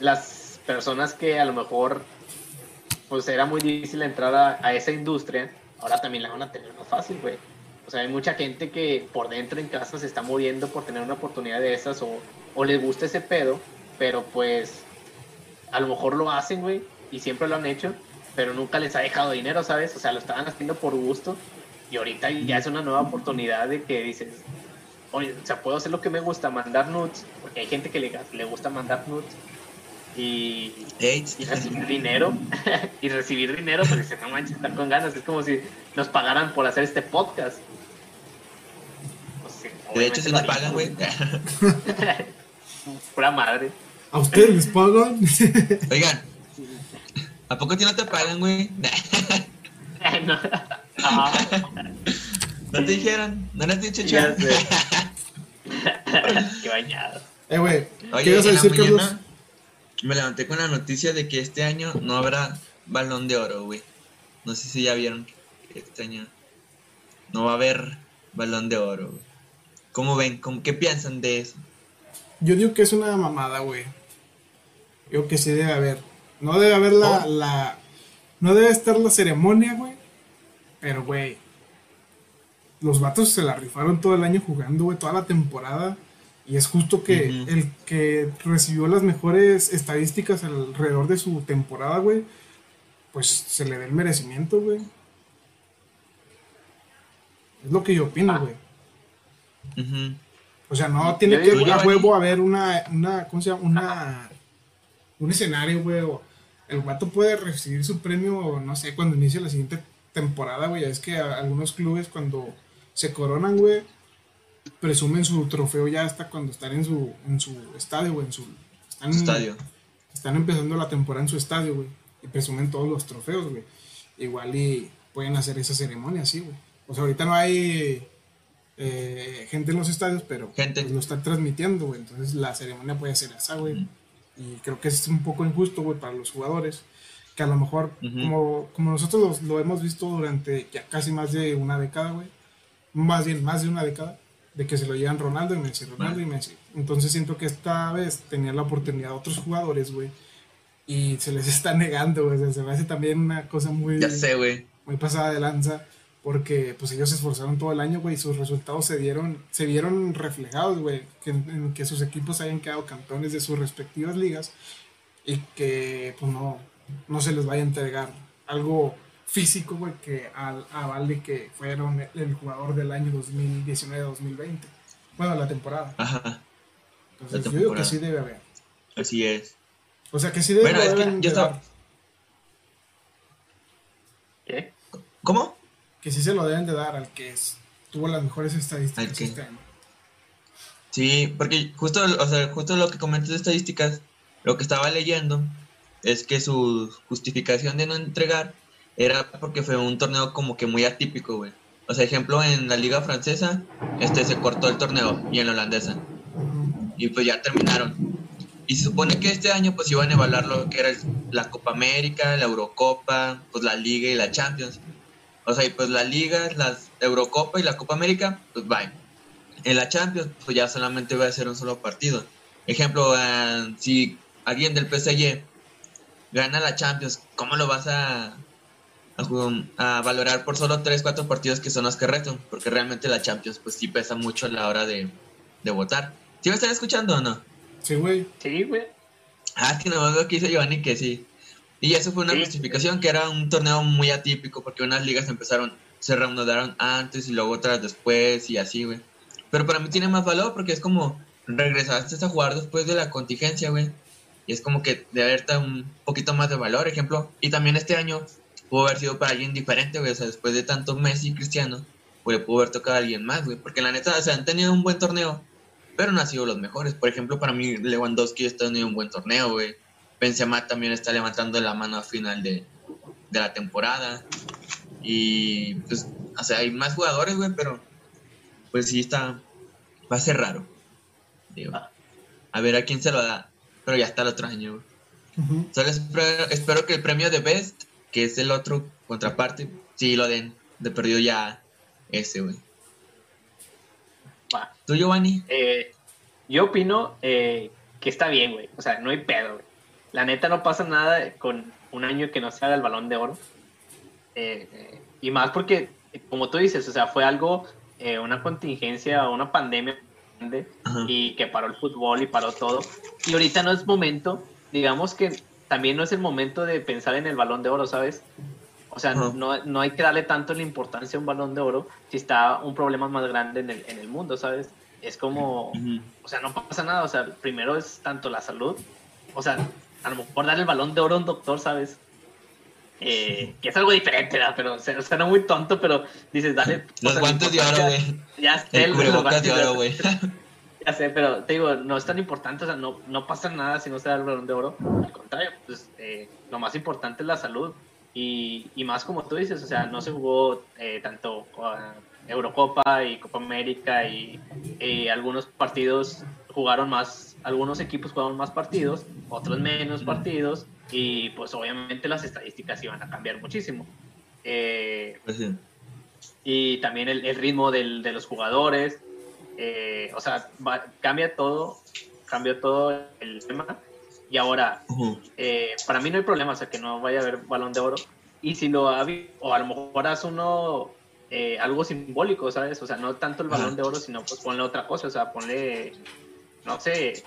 las personas que a lo mejor pues era muy difícil entrar a, esa industria, ahora también la van a tener más fácil, güey. O sea, hay mucha gente que por dentro en casa se está muriendo por tener una oportunidad de esas o, o les gusta ese pedo, pero pues a lo mejor lo hacen, güey, y siempre lo han hecho, pero nunca les ha dejado dinero, ¿sabes? O sea, lo estaban haciendo por gusto y ahorita ya es una nueva oportunidad de que dices, oye, o sea, puedo hacer lo que me gusta, mandar nudes, porque hay gente que le, le gusta mandar nudes y, y recibir dinero, y recibir dinero, pues dice, no manches, estar con ganas, es como si nos pagaran por hacer este podcast. de hecho, se nos pagan, güey. Pura madre. ¿A ustedes les pagan? Oigan, ¿a poco a ti no te pagan, güey? no. ¿No te dijeron? ¿No les dicho ya Qué bañado. Eh, güey. ¿Qué ibas a decir, Carlos? Me levanté con la noticia de que este año no habrá balón de oro, güey. No sé si ya vieron que este año no va a haber balón de oro, güey. ¿Cómo ven? ¿Qué piensan de eso? Yo digo que es una mamada, güey. Yo que sí debe haber. No debe haber la, oh. la. No debe estar la ceremonia, güey. Pero, güey los vatos se la rifaron todo el año jugando, güey, toda la temporada. Y es justo que el que recibió las mejores estadísticas alrededor de su temporada, güey, pues se le dé el merecimiento, güey. Es lo que yo opino, güey. O sea, no tiene que a huevo haber una, una, ¿cómo se llama? Una, un escenario, güey. el vato puede recibir su premio, no sé, cuando inicie la siguiente temporada, güey. Es que algunos clubes cuando se coronan, güey, presumen su trofeo ya hasta cuando están en su, en su estadio, güey, en su están, estadio. Están empezando la temporada en su estadio, güey, y presumen todos los trofeos, güey. Igual y pueden hacer esa ceremonia así, güey. O sea, ahorita no hay eh, gente en los estadios, pero Gente. pues, lo están transmitiendo, güey. Entonces la ceremonia puede ser esa, güey. Y creo que es un poco injusto, güey, para los jugadores. Que a lo mejor, como, como nosotros los- lo hemos visto durante ya casi más de una década, güey. Más bien, más de una década. De que se lo llevan Ronaldo y Messi, Ronaldo y Messi. Entonces siento que esta vez tenían la oportunidad otros jugadores, güey. Y se les está negando, güey. O sea, se me hace también una cosa muy Ya sé, güey. muy pasada de lanza porque pues ellos se esforzaron todo el año, güey, y sus resultados se dieron se vieron reflejados, güey, que, en que sus equipos hayan quedado campeones de sus respectivas ligas y que pues no no se les vaya a entregar algo físico, güey, que al avale que fueron el, el jugador del año 2019-2020. Bueno, la temporada. Ajá, Entonces La yo digo que temporada. sí debe haber. así es. O sea, que sí debe Bueno, es que yo estaba-. ¿Qué? ¿Cómo? Que sí se lo deben de dar al que es- tuvo las mejores estadísticas este año. Sí, porque justo, o sea, justo lo que comentas de estadísticas, lo que estaba leyendo es que su justificación de no entregar era porque fue un torneo como que muy atípico, güey. O sea, ejemplo, en la liga francesa, este se cortó el torneo y en la holandesa. Y pues ya terminaron. Y se supone que este año pues iban a evaluar lo que era la Copa América, la Eurocopa, pues la Liga y la Champions. O sea, y pues la Liga, la Eurocopa y la Copa América, pues bye. En la Champions pues ya solamente va a ser un solo partido. Ejemplo, eh, si alguien del PSG gana la Champions, ¿cómo lo vas a, a, a valorar por solo 3, 4 partidos que son los que restan? Porque realmente la Champions pues sí pesa mucho a la hora de, de votar. ¿Sí me están escuchando o no? Sí, güey. Sí, güey. Ah, es que no veo que dice Giovanni que sí. Y eso fue una Sí. justificación que era un torneo muy atípico porque unas ligas empezaron, se reanudaron antes y luego otras después y así, güey. Pero para mí tiene más valor porque es como regresaste a jugar después de la contingencia, güey. Y es como que de haberte un poquito más de valor, ejemplo. Y también este año pudo haber sido para alguien diferente, güey. O sea, después de tanto Messi y Cristiano, pues le pudo haber tocado a alguien más, güey. Porque la neta, o sea, han tenido un buen torneo, pero no han sido los mejores. Por ejemplo, para mí Lewandowski está teniendo un buen torneo, güey. Benzema también está levantando la mano a final de, de la temporada. Y pues, o sea, hay más jugadores, güey, pero pues sí está, va a ser raro. Digo, a ver a quién se lo da, pero ya está el otro año, güey. Ujú. Solo espero, espero que el premio de Best, que es el otro contraparte, sí lo den. De perdido ya ese, güey. ¿Tú, Giovanni? Eh, yo opino eh, que está bien, güey. O sea, no hay pedo, güey. La neta no pasa nada con un año que no se haga el balón de oro. Eh, y más porque, como tú dices, o sea, fue algo, eh, una contingencia, una pandemia grande, Ajá. y que paró el fútbol y paró todo. Y ahorita no es momento, digamos que también no es el momento de pensar en el balón de oro, ¿sabes? O sea, Ajá. no, no hay que darle tanto la importancia a un balón de oro si está un problema más grande en el, en el mundo, ¿sabes? Es como, o sea, no pasa nada, o sea, primero es tanto la salud, o sea, a lo mejor darle el balón de oro a un doctor, ¿sabes? Eh, que es algo diferente, ¿verdad? Pero se- suena muy tonto, pero dices, dale. o Los sea, guantes de oro, güey. Ya sé, El los guantes de oro, güey. ya sé, pero te digo, no es tan importante, o sea, no, no pasa nada si no se da el balón de oro. Al contrario, pues eh, lo más importante es la salud. Y, y más como tú dices, o sea, no se jugó eh, tanto ah, Eurocopa y Copa América y, y algunos partidos jugaron más, algunos equipos jugaron más partidos, otros menos partidos y pues obviamente las estadísticas iban a cambiar muchísimo. Eh, Pues sí. y también el, el ritmo del- de los jugadores. Eh, o sea, va- cambia todo, cambia todo el tema. Y ahora, Ujú. eh, para mí no hay problema, o sea, que no vaya a haber balón de oro. Y si lo ha o a lo mejor haz uno eh, algo simbólico, ¿sabes? O sea, no tanto el balón Ajá. de oro, sino pues ponle otra cosa, o sea, ponle, no sé,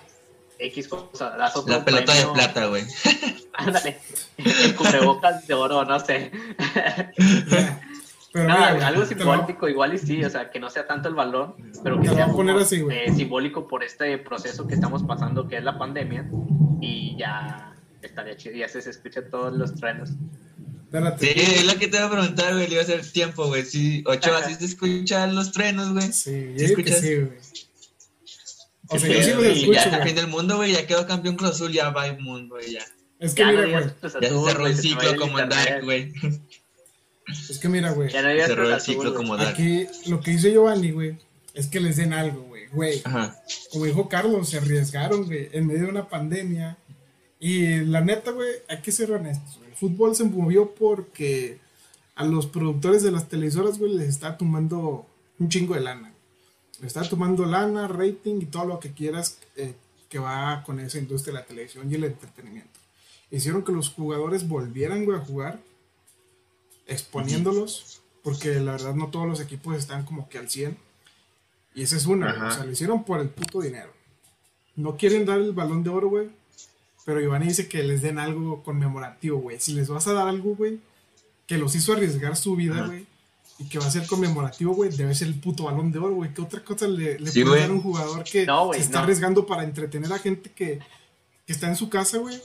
X cosa, La pelota de premio. plata, güey. Ándale, el cubrebocas de oro, no sé. Pero No, mira, algo lo simbólico igual y sí, o sea, que no sea tanto el balón, pero que Te lo sea poner como, así, eh, simbólico por este proceso que estamos pasando, que es la pandemia, y ya estaría chido, ya se, se escuchan todos los truenos. Sí, es lo que te iba a preguntar, güey. Le iba a hacer tiempo, güey. Sí, ocho así se escuchan los truenos, güey. Sí, ¿Sí escuchas? sí, güey. O Sí, sea, yo sí los y escucho, ya está fin del mundo, güey. Ya quedó campeón Cruz Azul, ya va el mundo, güey. Ya, Es que Ya no mira, güey. Cruz ya se cerró el ciclo como en. Dark, güey. Es que mira, güey. Ya no Cerró el ciclo como Dark. Aquí lo que dice Giovanni, güey, es que les den algo, güey. Güey, Ajá. como dijo Carlos, se arriesgaron, güey, en medio de una pandemia. Y la neta, güey, hay que ser honestos, güey. El fútbol se movió porque a los productores de las televisoras, güey, les está tomando un chingo de lana. Les está tomando lana, rating y todo lo que quieras eh, que va con esa industria de la televisión y el entretenimiento. Hicieron que los jugadores volvieran, güey, a jugar, exponiéndolos, porque la verdad no todos los equipos están como que al 100. Y esa es una. Ajá. o sea, lo hicieron por el puto dinero. No quieren dar el balón de oro, güey. Pero Giovanni dice que les den algo conmemorativo, güey. Si les vas a dar algo, güey, que los hizo arriesgar su vida, güey, y que va a ser conmemorativo, güey, debe ser el puto balón de oro, güey. ¿Qué otra cosa le, le Sí, puede dar a un jugador que No, se está no. arriesgando para entretener a gente que, que está en su casa, güey?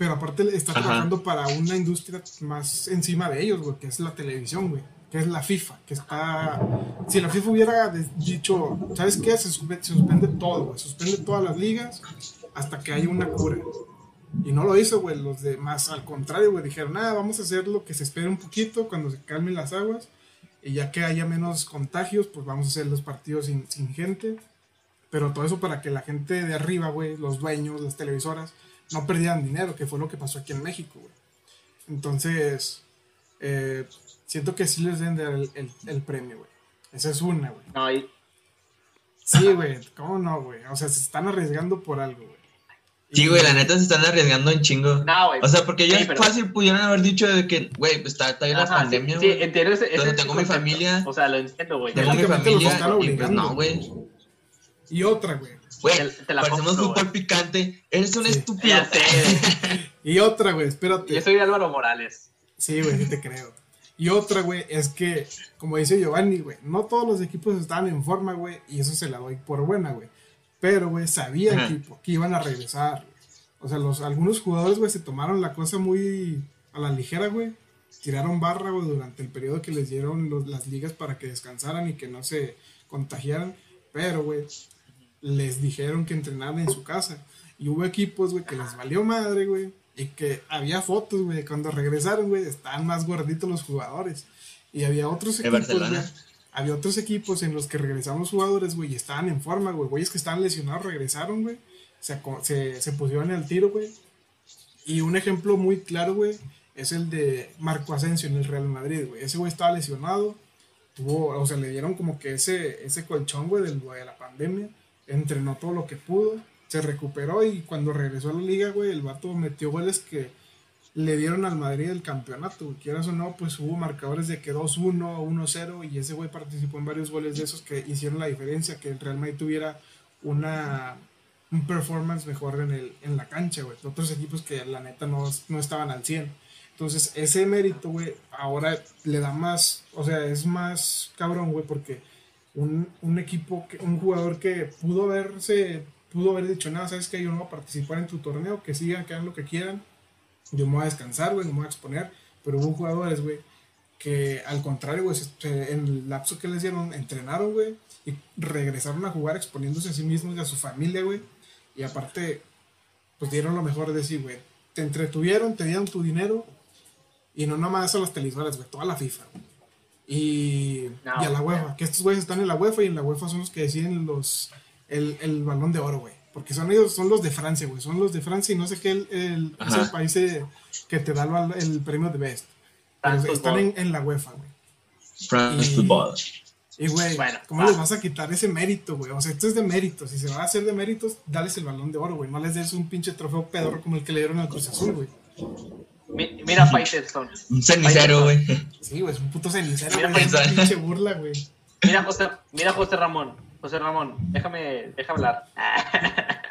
Pero aparte está Ajá. trabajando para una industria más encima de ellos, güey, que es la televisión, güey. Que es la FIFA, que está... Si la FIFA hubiera dicho, ¿sabes qué? Se suspe- se suspende todo, güey. Suspende todas las ligas hasta que haya una cura. Y no lo hizo, güey. Los demás, al contrario, güey, dijeron, nada, vamos a hacer lo que se espere un poquito cuando se calmen las aguas. Y ya que haya menos contagios, pues vamos a hacer los partidos sin, sin gente. Pero todo eso para que la gente de arriba, güey, los dueños, las televisoras, no perdieran dinero, que fue lo que pasó aquí en México, güey. Entonces, eh, siento que sí les den el, el- el premio, güey. Esa es una, güey. No, y, Sí, güey, ¿cómo no, güey? O sea, se están arriesgando por algo, güey. Sí, güey, la neta se están arriesgando un chingo. no, güey. O sea, porque ellos Sí, pero- fácil pudieron haber dicho de que, güey, pues está, está bien la Ajá, sí, pandemia, sí, güey. entiendo ese, tengo el mi familia. O sea, lo entiendo, güey. Tengo mi familia y pues no, güey. Y otra, güey. Güey, Te- te la parecemos güey. picante. Eres un Sí. estúpido. Y otra, güey, espérate. Yo soy Álvaro Morales. Sí, güey, sí te creo. Y otra, güey, es que, como dice Giovanni, güey, no todos los equipos estaban en forma, güey, y eso se la doy por buena, güey. Pero, güey, sabía el equipo que iban a regresar. O sea, los, algunos jugadores, güey, se tomaron la cosa muy a la ligera, güey. Tiraron barra, güey, durante el periodo que les dieron los- las ligas para que descansaran y que no se contagiaran. Pero, güey, les dijeron que entrenaran en su casa. Y hubo equipos, güey, que les valió madre, güey. Y que había fotos, güey, cuando regresaron, güey, estaban más gorditos los jugadores. Y había otros ¿En equipos, güey. Había otros equipos en los que regresaron los jugadores, güey, y estaban en forma, güey. Güeyes que estaban lesionados regresaron, güey. Se, se, se pusieron al tiro, güey. Y un ejemplo muy claro, güey, es el de Marco Asensio en el Real Madrid, güey. Ese güey estaba lesionado. Tuvo, o sea, le dieron como que ese, ese colchón, güey, de la pandemia. Entrenó todo lo que pudo. Se recuperó y cuando regresó a la liga, güey, el vato metió goles que le dieron al Madrid el campeonato. Quieras o no, pues hubo marcadores de que 2-1, 1-0 y ese güey participó en varios goles de esos que hicieron la diferencia, que el Real Madrid tuviera una un performance mejor en, el, en la cancha, güey. Otros equipos que la neta no, no estaban al 100. Entonces, ese mérito, güey, ahora le da más, o sea, es más cabrón, güey, porque un, un equipo, que, un jugador que pudo haberse, pudo haber dicho, nada, sabes que yo no voy a participar en tu torneo, que sigan, que hagan lo que quieran, yo me voy a descansar, güey, no me voy a exponer, pero hubo jugadores, güey, que al contrario, güey, en el lapso que les dieron, entrenaron, güey, y regresaron a jugar exponiéndose a sí mismos y a su familia, güey, y aparte, pues dieron lo mejor de sí, güey. Te entretuvieron, te dieron tu dinero, y no nomás a las televisoras, güey, toda la FIFA, güey. Y, No, y a la. UEFA, que estos güeyes están en la UEFA y en la UEFA son los que deciden los, el, el balón de oro, güey. Porque son ellos, son los de Francia, güey. Son los de Francia y no sé qué, el, el, es el país eh, que te da el, premio de Best. Pero están en, en la UEFA, güey. France Y- Football. Y, güey, Bueno, ¿cómo va. les vas a quitar ese mérito, güey? O sea, esto es de méritos. Si se va a hacer de méritos, dales el balón de oro, güey. No les des un pinche trofeo pedorro como el que le dieron al Cruz Azul, güey. Mi- Mira Faitelson. Un cenicero, güey. Sí, güey, es un puto cenicero, Mira. Es pinche burla, güey. Mira José, mira José Ramón. José Ramón, déjame, déjame hablar.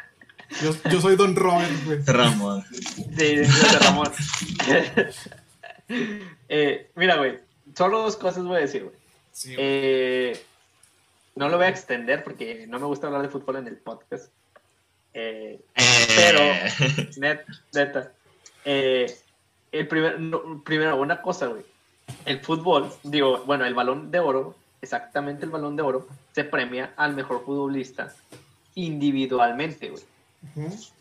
Yo, yo soy Don Robert, güey. Ramón. Sí, José Ramón. Eh, mira, güey. Solo dos cosas voy a decir, güey. Sí. Eh, no lo voy a extender porque no me gusta hablar de fútbol en el podcast. Eh, Pero- net- neta. Eh, el primer, no, primero, una cosa, güey. El fútbol, digo, bueno, el balón de oro, exactamente el balón de oro, se premia al mejor futbolista individualmente, güey.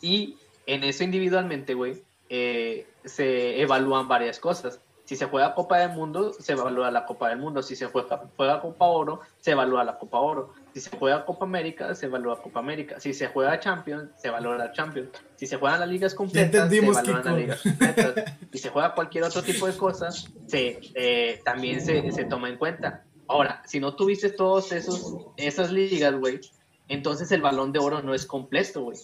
Y en eso individualmente, güey, eh, se evalúan varias cosas. Si se juega Copa del Mundo, se evalúa la Copa del Mundo. Si se juega, juega Copa Oro, se evalúa la Copa Oro. Si se juega Copa América, se evalúa Copa América. Si se juega Champions, se valora Champions. Si se juegan las ligas completas, se evalúan las ligas completas. Si se juega cualquier otro tipo de cosas, se, eh, también se, se toma en cuenta. Ahora, si no tuviste todos esos esas ligas, güey, entonces el balón de oro no es completo, güey.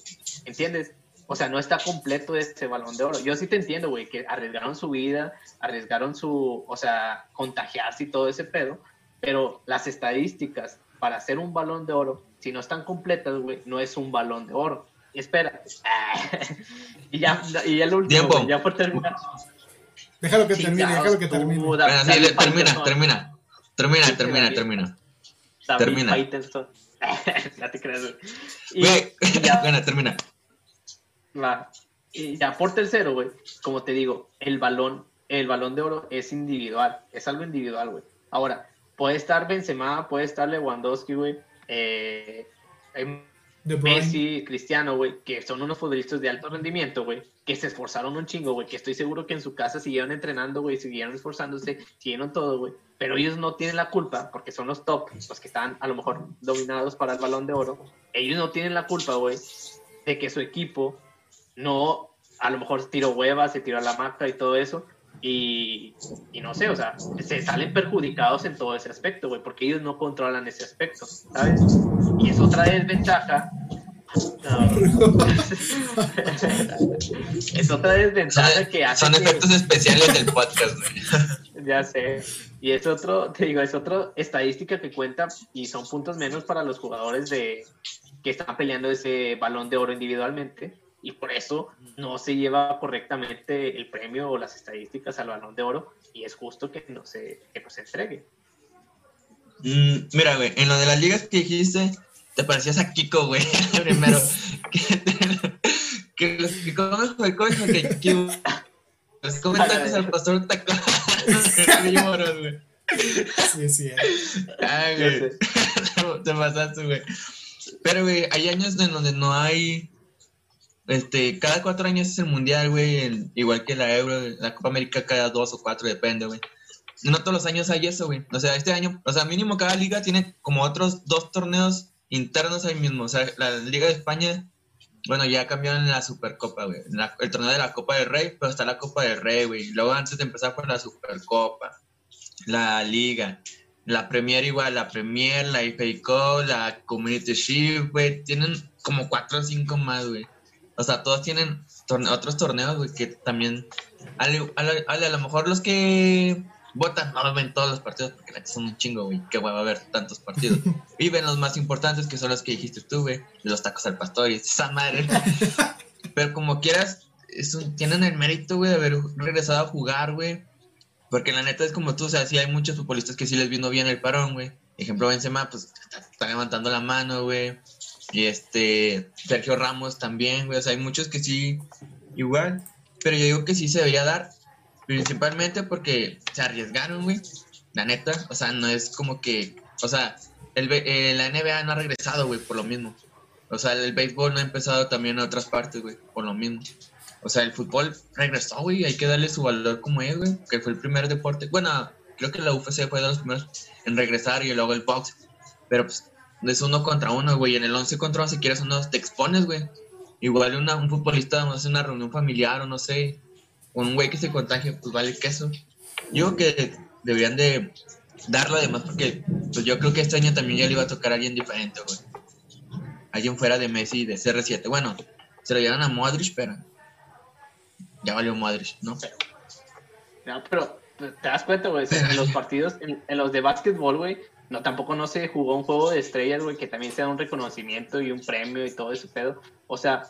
¿Entiendes? O sea, no está completo ese balón de oro. Yo sí te entiendo, güey, que arriesgaron su vida, arriesgaron su, o sea, contagiarse y todo ese pedo, pero las estadísticas para hacer un balón de oro, si no están completas, güey, no es un balón de oro. Y espera. y ya, y ya lo último, ya por terminar. Déjalo que termine, déjalo que termine. termina, termina. Termina, termina, termina. Termina. ya te creas, güey. Y, ya. Bueno, termina. Va. Y ya por tercero, güey, como te digo, el balón, el balón de oro es individual, es algo individual, güey. Ahora, puede estar Benzema, puede estar Lewandowski, güey. Eh, Messi, Cristiano, güey, que son unos futbolistas de alto rendimiento, güey, que se esforzaron un chingo, güey, que estoy seguro que en su casa siguieron entrenando, güey, siguieron esforzándose, siguieron todo, güey, pero ellos no tienen la culpa, porque son los top, los que están a lo mejor dominados para el balón de oro, ellos no tienen la culpa, güey, de que su equipo no, a lo mejor tiró huevas, se tiró a la maca y todo eso, y, no sé, o sea, se salen perjudicados en todo ese aspecto, güey, porque ellos no controlan ese aspecto, ¿sabes? Y es otra desventaja. es otra desventaja que hace. Son efectos especiales del podcast, güey. ya sé. Y es otro, te digo, es otra estadística que cuenta y son puntos menos para los jugadores de que están peleando ese balón de oro individualmente y por eso no se lleva correctamente el premio o las estadísticas al balón de oro y es justo que no se, que no se entregue. Mm, mira, güey, en lo de las ligas que dijiste, te parecías a Kiko, güey, primero. que, los que comen que Kiko, los comen tacos al pastor taco. güey. Sí, sí. Ay, güey. Te pasaste, güey. Pero, güey, hay años en donde no hay este, cada cuatro años es el mundial, güey, igual que la Euro, la Copa América cada dos o cuatro, depende, güey. No todos los años hay eso, güey. O sea, este año, o sea, mínimo cada liga tiene como otros dos torneos internos ahí mismo. O sea, la Liga de España, bueno, ya cambiaron la Supercopa, güey. el torneo de la Copa del Rey, pero está la Copa del Rey, güey. Luego antes de empezar con la Supercopa, la Liga, la Premier igual, la Premier, la FA la Community Shield, güey. Tienen como cuatro o cinco más, güey. O sea, todos tienen otros torneos, güey, que también. A, lo mejor los que votan no ven todos los partidos porque son un chingo, güey. Qué va a haber tantos partidos. Viven los más importantes, que son los que dijiste tú, güey. Los tacos al pastor y esa madre. Pero como quieras, es tienen el mérito, güey, de haber regresado a jugar, güey. Porque la neta es como tú, o sea, sí hay muchos futbolistas que sí les vino bien el parón, güey. Ejemplo, Benzema, pues está levantando la mano, güey. Y este, Sergio Ramos también, güey. O sea, hay muchos que sí, igual. Pero yo digo que sí se debería dar. Principalmente porque se arriesgaron, güey. La neta. O sea, no es como que. O sea, el, eh, la NBA no ha regresado, güey, por lo mismo. O sea, el béisbol no ha empezado también en otras partes, güey, por lo mismo. O sea, el fútbol regresó, güey. Hay que darle su valor como es, güey. Que fue el primer deporte. Bueno, creo que la UFC fue de los primeros en regresar y luego el box. Pero pues es uno contra uno, güey. En el 11 contra 11, si quieres uno, te expones, güey. Igual una, un futbolista hace una reunión familiar o no sé, un güey que se contagie, pues vale queso. Yo que deberían de darlo además porque pues yo creo que este año también ya le iba a tocar a alguien diferente, güey. Alguien fuera de Messi y de CR7. Bueno, se lo llevan a Modric, pero ya valió Modric, ¿no? No, pero te das cuenta, güey, en los partidos, en, en los de básquetbol, güey, no, tampoco no se jugó un juego de estrellas, güey, que también sea un reconocimiento y un premio y todo ese pedo. O sea,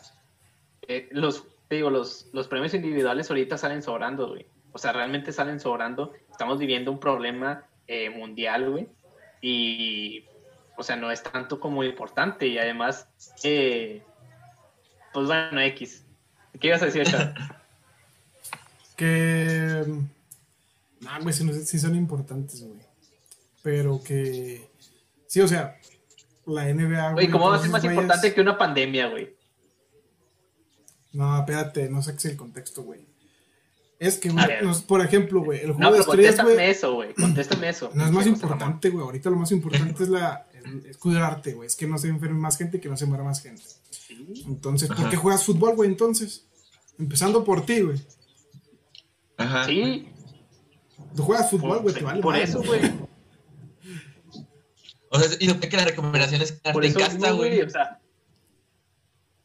eh, los, digo, los, los premios individuales ahorita salen sobrando, güey. O sea, realmente salen sobrando. Estamos viviendo un problema eh, mundial, güey. Y, o sea, no es tanto como importante. Y además, eh, pues bueno, X. ¿Qué ibas a decir, Que. No, güey, sí son importantes, güey pero que sí, o sea, la NBA. Güey, ¿cómo va a ser más importante que una pandemia, güey? No, espérate, no sé qué es el contexto, güey. Es que, güey, por ejemplo, güey, el No, juego de pero estrellas, contéstame güey, eso, güey. Contéstame eso. no es más importante, güey. Ahorita lo más importante es la es, cuidarte, güey. Es que no se enferme más gente y que no se muera más gente. Sí. Entonces, ¿por Ajá. qué juegas fútbol, güey? Entonces, empezando por ti, güey. Ajá. Sí, Tú juegas fútbol, güey, te vale por eso, güey. O sea, y supone que la recomendación es Por quedarte eso en casa, güey. O sea,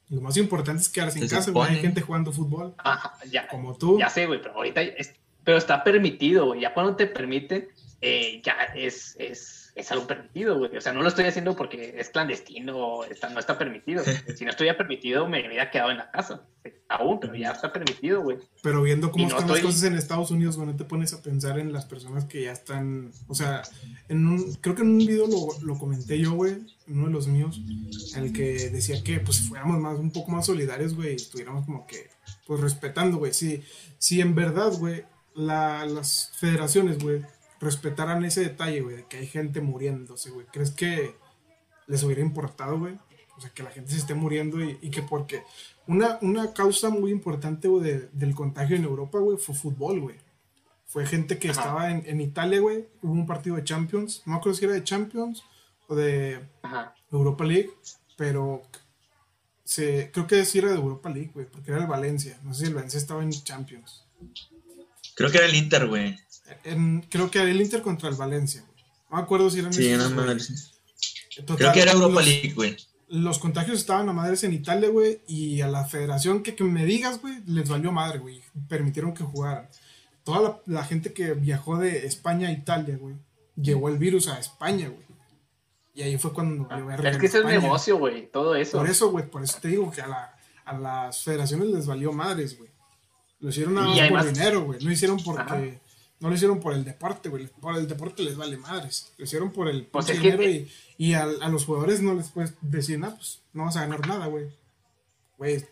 Lo más importante es quedarse en casa, güey. Hay gente jugando fútbol, ajá, ya. como tú. Ya sé, güey, pero ahorita es- pero está permitido, güey. Ya cuando te permiten, eh, ya es, es, es algo permitido, güey. O sea, no lo estoy haciendo porque es clandestino o está, no está permitido. si no estuviera permitido, me hubiera quedado en la casa. Aún, pero ya está permitido, güey. Pero viendo cómo Y no están las cosas en Estados Unidos, güey, no te pones a pensar en las personas que ya están. O sea, en un, creo que en un video lo, lo comenté yo, güey, uno de los míos, en el que decía que pues fuéramos más, un poco más solidarios, güey, y estuviéramos como que, pues respetando, güey. Si, si en verdad, güey, la- las federaciones, güey, respetaran ese detalle, güey, de que hay gente muriéndose, güey, ¿crees que les hubiera importado, güey? O sea, que la gente se esté muriendo y, y que porque una, una causa muy importante, güey, de- del contagio en Europa, güey, fue fútbol, güey. Fue gente que Ajá. estaba en, en Italia, güey. Hubo un partido de Champions. No me acuerdo si era de Champions o de Ajá. Europa League, pero se, creo que sí era de Europa League, güey, porque era el Valencia. No sé si el Valencia estaba en Champions. Creo que era el Inter, güey. En- creo que era el Inter contra el Valencia, güey. No me acuerdo si eran Sí, esos, no. Total, Creo que era Europa los- League, güey. los contagios estaban a madres en Italia, güey, y a la federación que, que me digas, güey, les valió madre, güey. Permitieron que jugaran. Toda la, la gente que viajó de España a Italia, güey, llevó el virus a España, güey. Y ahí fue cuando valió verga Es que ese es España. negocio, güey. Todo eso. Por eso, güey, por eso te digo que a, la- a las federaciones les valió madres, güey. Lo hicieron nada más por además- dinero, güey. No hicieron porque... Ajá. No lo hicieron por el deporte, güey. Por el deporte les vale madres. Lo hicieron por el Pues que- dinero y, y a, a los jugadores no les puedes decir, nada, pues no vas a ganar nada, güey. Güey,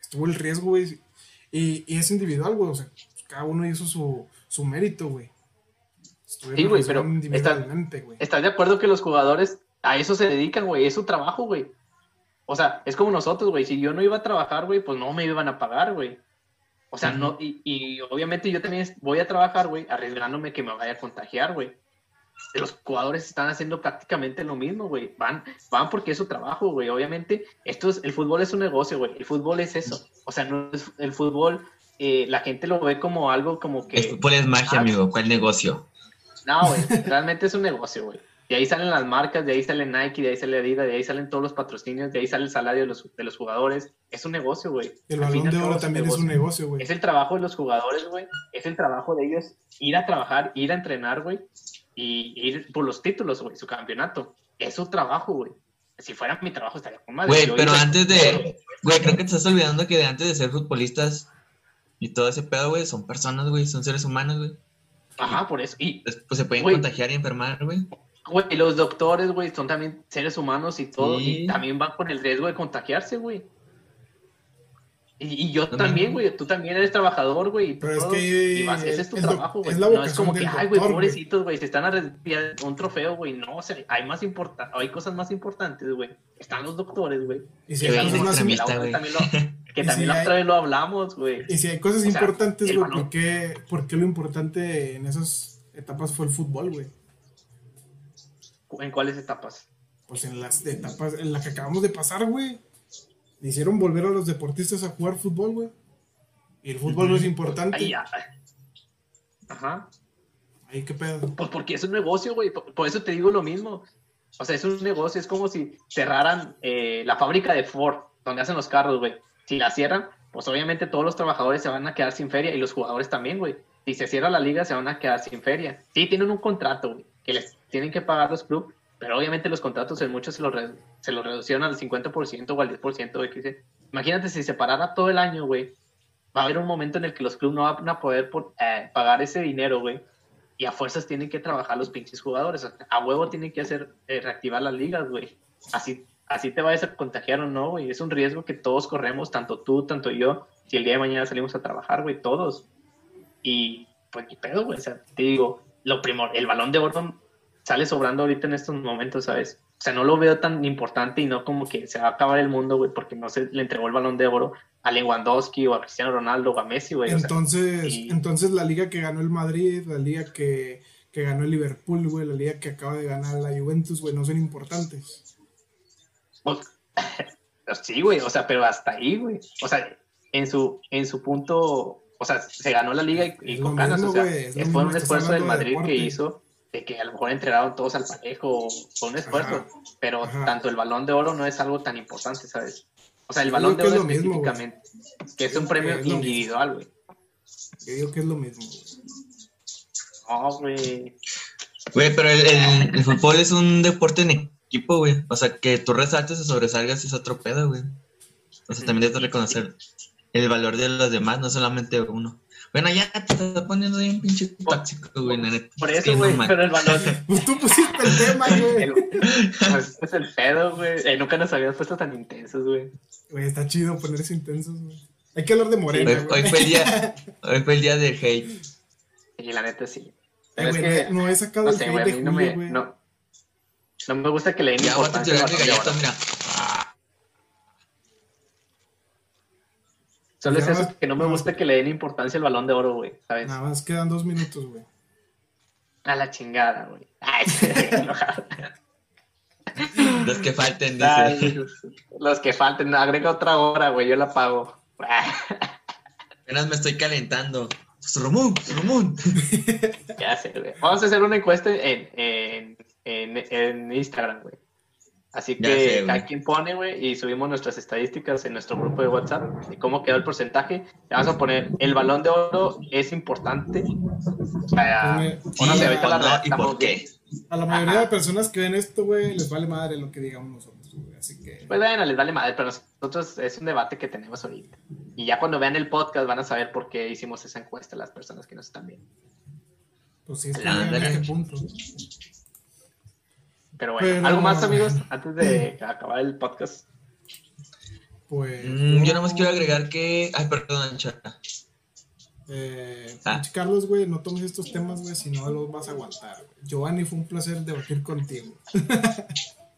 estuvo el riesgo, güey. Y, y es individual, güey. O sea, cada uno hizo su, su mérito, güey. Sí, güey, pero güey. ¿Estás de acuerdo que los jugadores a eso se dedican, güey? Es su trabajo, güey. O sea, es como nosotros, güey. Si yo no iba a trabajar, güey, pues no me iban a pagar, güey. O sea, no, y, y obviamente yo también voy a trabajar, güey, arriesgándome que me vaya a contagiar, güey. Los jugadores están haciendo prácticamente lo mismo, güey. Van, van porque es su trabajo, güey. Obviamente, esto es, el fútbol es un negocio, güey. El fútbol es eso. O sea, no es, el fútbol, eh, la gente lo ve como algo como que. El fútbol es magia, Ah. amigo. ¿Cuál negocio? No, güey, realmente es un negocio, güey. De ahí salen las marcas, de ahí sale Nike, de ahí sale Adidas, de ahí salen todos los patrocinios, de ahí sale el salario de los, de los jugadores. Es un negocio, güey. El balón al de oro también es un negocio, güey. Es el trabajo de los jugadores, güey. Es el trabajo de ellos ir a trabajar, ir a entrenar, güey. Y ir por los títulos, güey, su campeonato. Es su trabajo, güey. Si fuera mi trabajo estaría con madre. Güey, pero antes de. Güey, creo que te estás olvidando que de antes de ser futbolistas y todo ese pedo, güey, son personas, güey, son seres humanos, güey. Ajá, por eso. Y, Después se pueden contagiar y enfermar, güey. Güey, los doctores, güey, son también seres humanos y todo. Sí. Y también van con el riesgo de contagiarse, güey. Y, y yo también, güey, tú también eres trabajador, güey. Pero es que y vas- ese es tu trabajo, güey. No es como que, ay, güey, pobrecitos, güey, se están a un trofeo, güey. No, o sea, hay más importa hay cosas más importantes, güey. Están los doctores, güey. Y si Qué hay cosas más Que también Que si la hay- otra vez lo hablamos, güey. Y si hay cosas O sea, importantes, güey. ¿por qué, por qué lo importante en esas etapas fue el fútbol, güey? ¿En cuáles etapas? Pues en las etapas, en la que acabamos de pasar, güey. Hicieron volver a los deportistas a jugar fútbol, güey. Y el fútbol no es importante. Ahí ya. Ajá. Ahí qué pedo. Pues porque es un negocio, güey. Por, por eso te digo lo mismo. O sea, es un negocio. Es como si cerraran eh, la fábrica de Ford, donde hacen los carros, güey. Si la cierran, pues obviamente todos los trabajadores se van a quedar sin feria y los jugadores también, güey. Si se cierra la liga, se van a quedar sin feria. Sí, tienen un contrato, güey, que les tienen que pagar los clubes, pero obviamente los contratos en muchos se los, se los reducieron al 50% o al 10%, güey. que dice- Imagínate si se parara todo el año, güey. Va a haber un momento en el que los clubes no van a poder eh, pagar ese dinero, güey y a fuerzas tienen que trabajar los pinches jugadores. A huevo tienen que hacer eh, reactivar las ligas, güey. Así, así te vayas a contagiar o no, güey. Es un riesgo que todos corremos, tanto tú, tanto yo, si el día de mañana salimos a trabajar, güey, todos. Y pues ni pedo, güey. Te digo, lo primor, el balón de oro sale sobrando ahorita en estos momentos, ¿sabes? sea, no lo veo tan importante y no como que se va a acabar el mundo, güey, porque no se le entregó el balón de oro a Lewandowski o a Cristiano Ronaldo o a Messi, güey. Entonces, y- entonces la liga que ganó el Madrid, la liga que, que ganó el Liverpool, güey, la liga que acaba de ganar la Juventus, güey, no son importantes. o- pues, sí, güey, o sea, pero hasta ahí, güey. O sea, en su, en su punto, o sea, se ganó la liga y, y Es con ganas, mismo, o sea, lo fue un esfuerzo del Madrid que hizo de que a lo mejor entregaron todos al parejo, fue un esfuerzo, Ajá, pero ajá. tanto el balón de oro no es algo tan importante, ¿sabes? O sea, el balón de oro es mismo, específicamente, que es un premio es individual, güey. Yo digo que es lo mismo, güey. No, güey. Güey, pero el, el- el fútbol es un deporte en equipo, güey. O sea, que tú resaltes o sobresalgas es otro pedo, güey. O sea, también debes reconocer el valor de los demás, no solamente uno. Bueno, ya te estás poniendo bien pinche tóxico, güey, la neta. Por Sí, eso, no güey, mames. pero el balón... Pues tú pusiste el tema, güey. el- pues, este es el pedo, güey. Eh, nunca nos habíamos puesto tan intensos, güey. Güey, está chido ponerse intensos, güey. Hay que hablar de Morena, Hoy, güey. hoy fue el día, hoy fue el día del hate. Y la neta sí. Eh, es que, no he sacado no el sé, hate a de mí no me, güey. no, no me gusta que le den Ya importancia oro. mira. Solo es eso, que no me gusta que le den importancia al balón de oro, güey, ¿sabes? Nada más quedan dos minutos, güey. A la chingada, güey. Ay, enojado. Los que falten, dice. Ay, los que falten, agrega otra hora, güey, yo la pago. Apenas me estoy calentando. Pues, Ramón, Ramón. Ya sé, güey. Vamos a hacer una encuesta en, en, en, en Instagram, güey. Así Ya que sé, cada quien pone, güey, y subimos nuestras estadísticas en nuestro grupo de WhatsApp y cómo quedó el porcentaje. Le vamos a poner, el balón de oro es importante. O sea, Pues la ¿cuándo y por qué? A la mayoría Ajá. de personas que ven esto, güey, les vale madre lo que digamos nosotros, güey. Así que. Pues bueno, les vale madre, pero nosotros es un debate que tenemos ahorita. Y ya cuando vean el podcast van a saber por qué hicimos esa encuesta las personas que nos están viendo. Pues sí, es este punto. Pero bueno, Pero- ¿algo más, amigos? Antes de acabar el podcast. Pues. Mm, yo nada más quiero agregar que. Ay, perdón, chata. Eh, Ah. Carlos, güey, no tomes estos temas, güey, si no los vas a aguantar. Giovanni, fue un placer debatir contigo.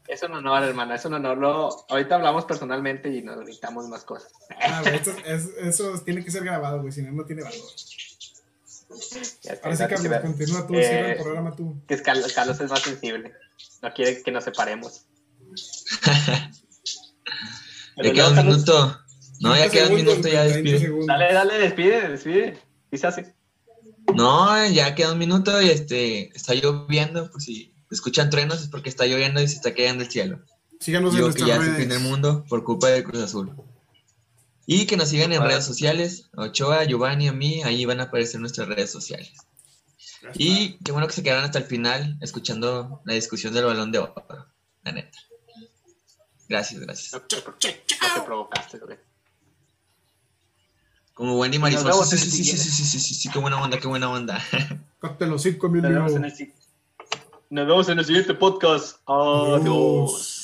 Es un honor, hermano, es un honor. Lo- ahorita hablamos personalmente y nos gritamos más cosas. Ah, esto- es- eso tiene que ser grabado, güey, si no, no tiene valor. Ahora sí, Carlos, continúa tú, Eh, cierra el programa tú. que es Carlos, Carlos es más sensible. No quiere que nos separemos. Ya Pero queda un Carlos, minuto. No, ya 30 queda un minuto, ya güey, 30 despide. segundos. Dale, dale, despide, despide. ¿Qué se hace? No, ya queda un minuto y este está lloviendo, pues si escuchan truenos es porque está lloviendo y se está cayendo el cielo. Síganos en Digo que nuestras ya se redes. fin del mundo por culpa de Cruz Azul. Y que nos sigan en redes sociales, Ochoa, Giovanni, a mí, ahí van a aparecer nuestras redes sociales. Y qué bueno que se quedaron hasta el final escuchando la discusión del balón de oro, la neta. Gracias, gracias. No, te provocaste, güey. Como Wendy Marisol, sí, sí, sí, sí, sí, sí, sí, sí, qué buena onda, qué buena onda. Cállate los cinco, Nos vemos en Emilio. el, si- Nos vemos en el siguiente podcast. Adiós. Adiós.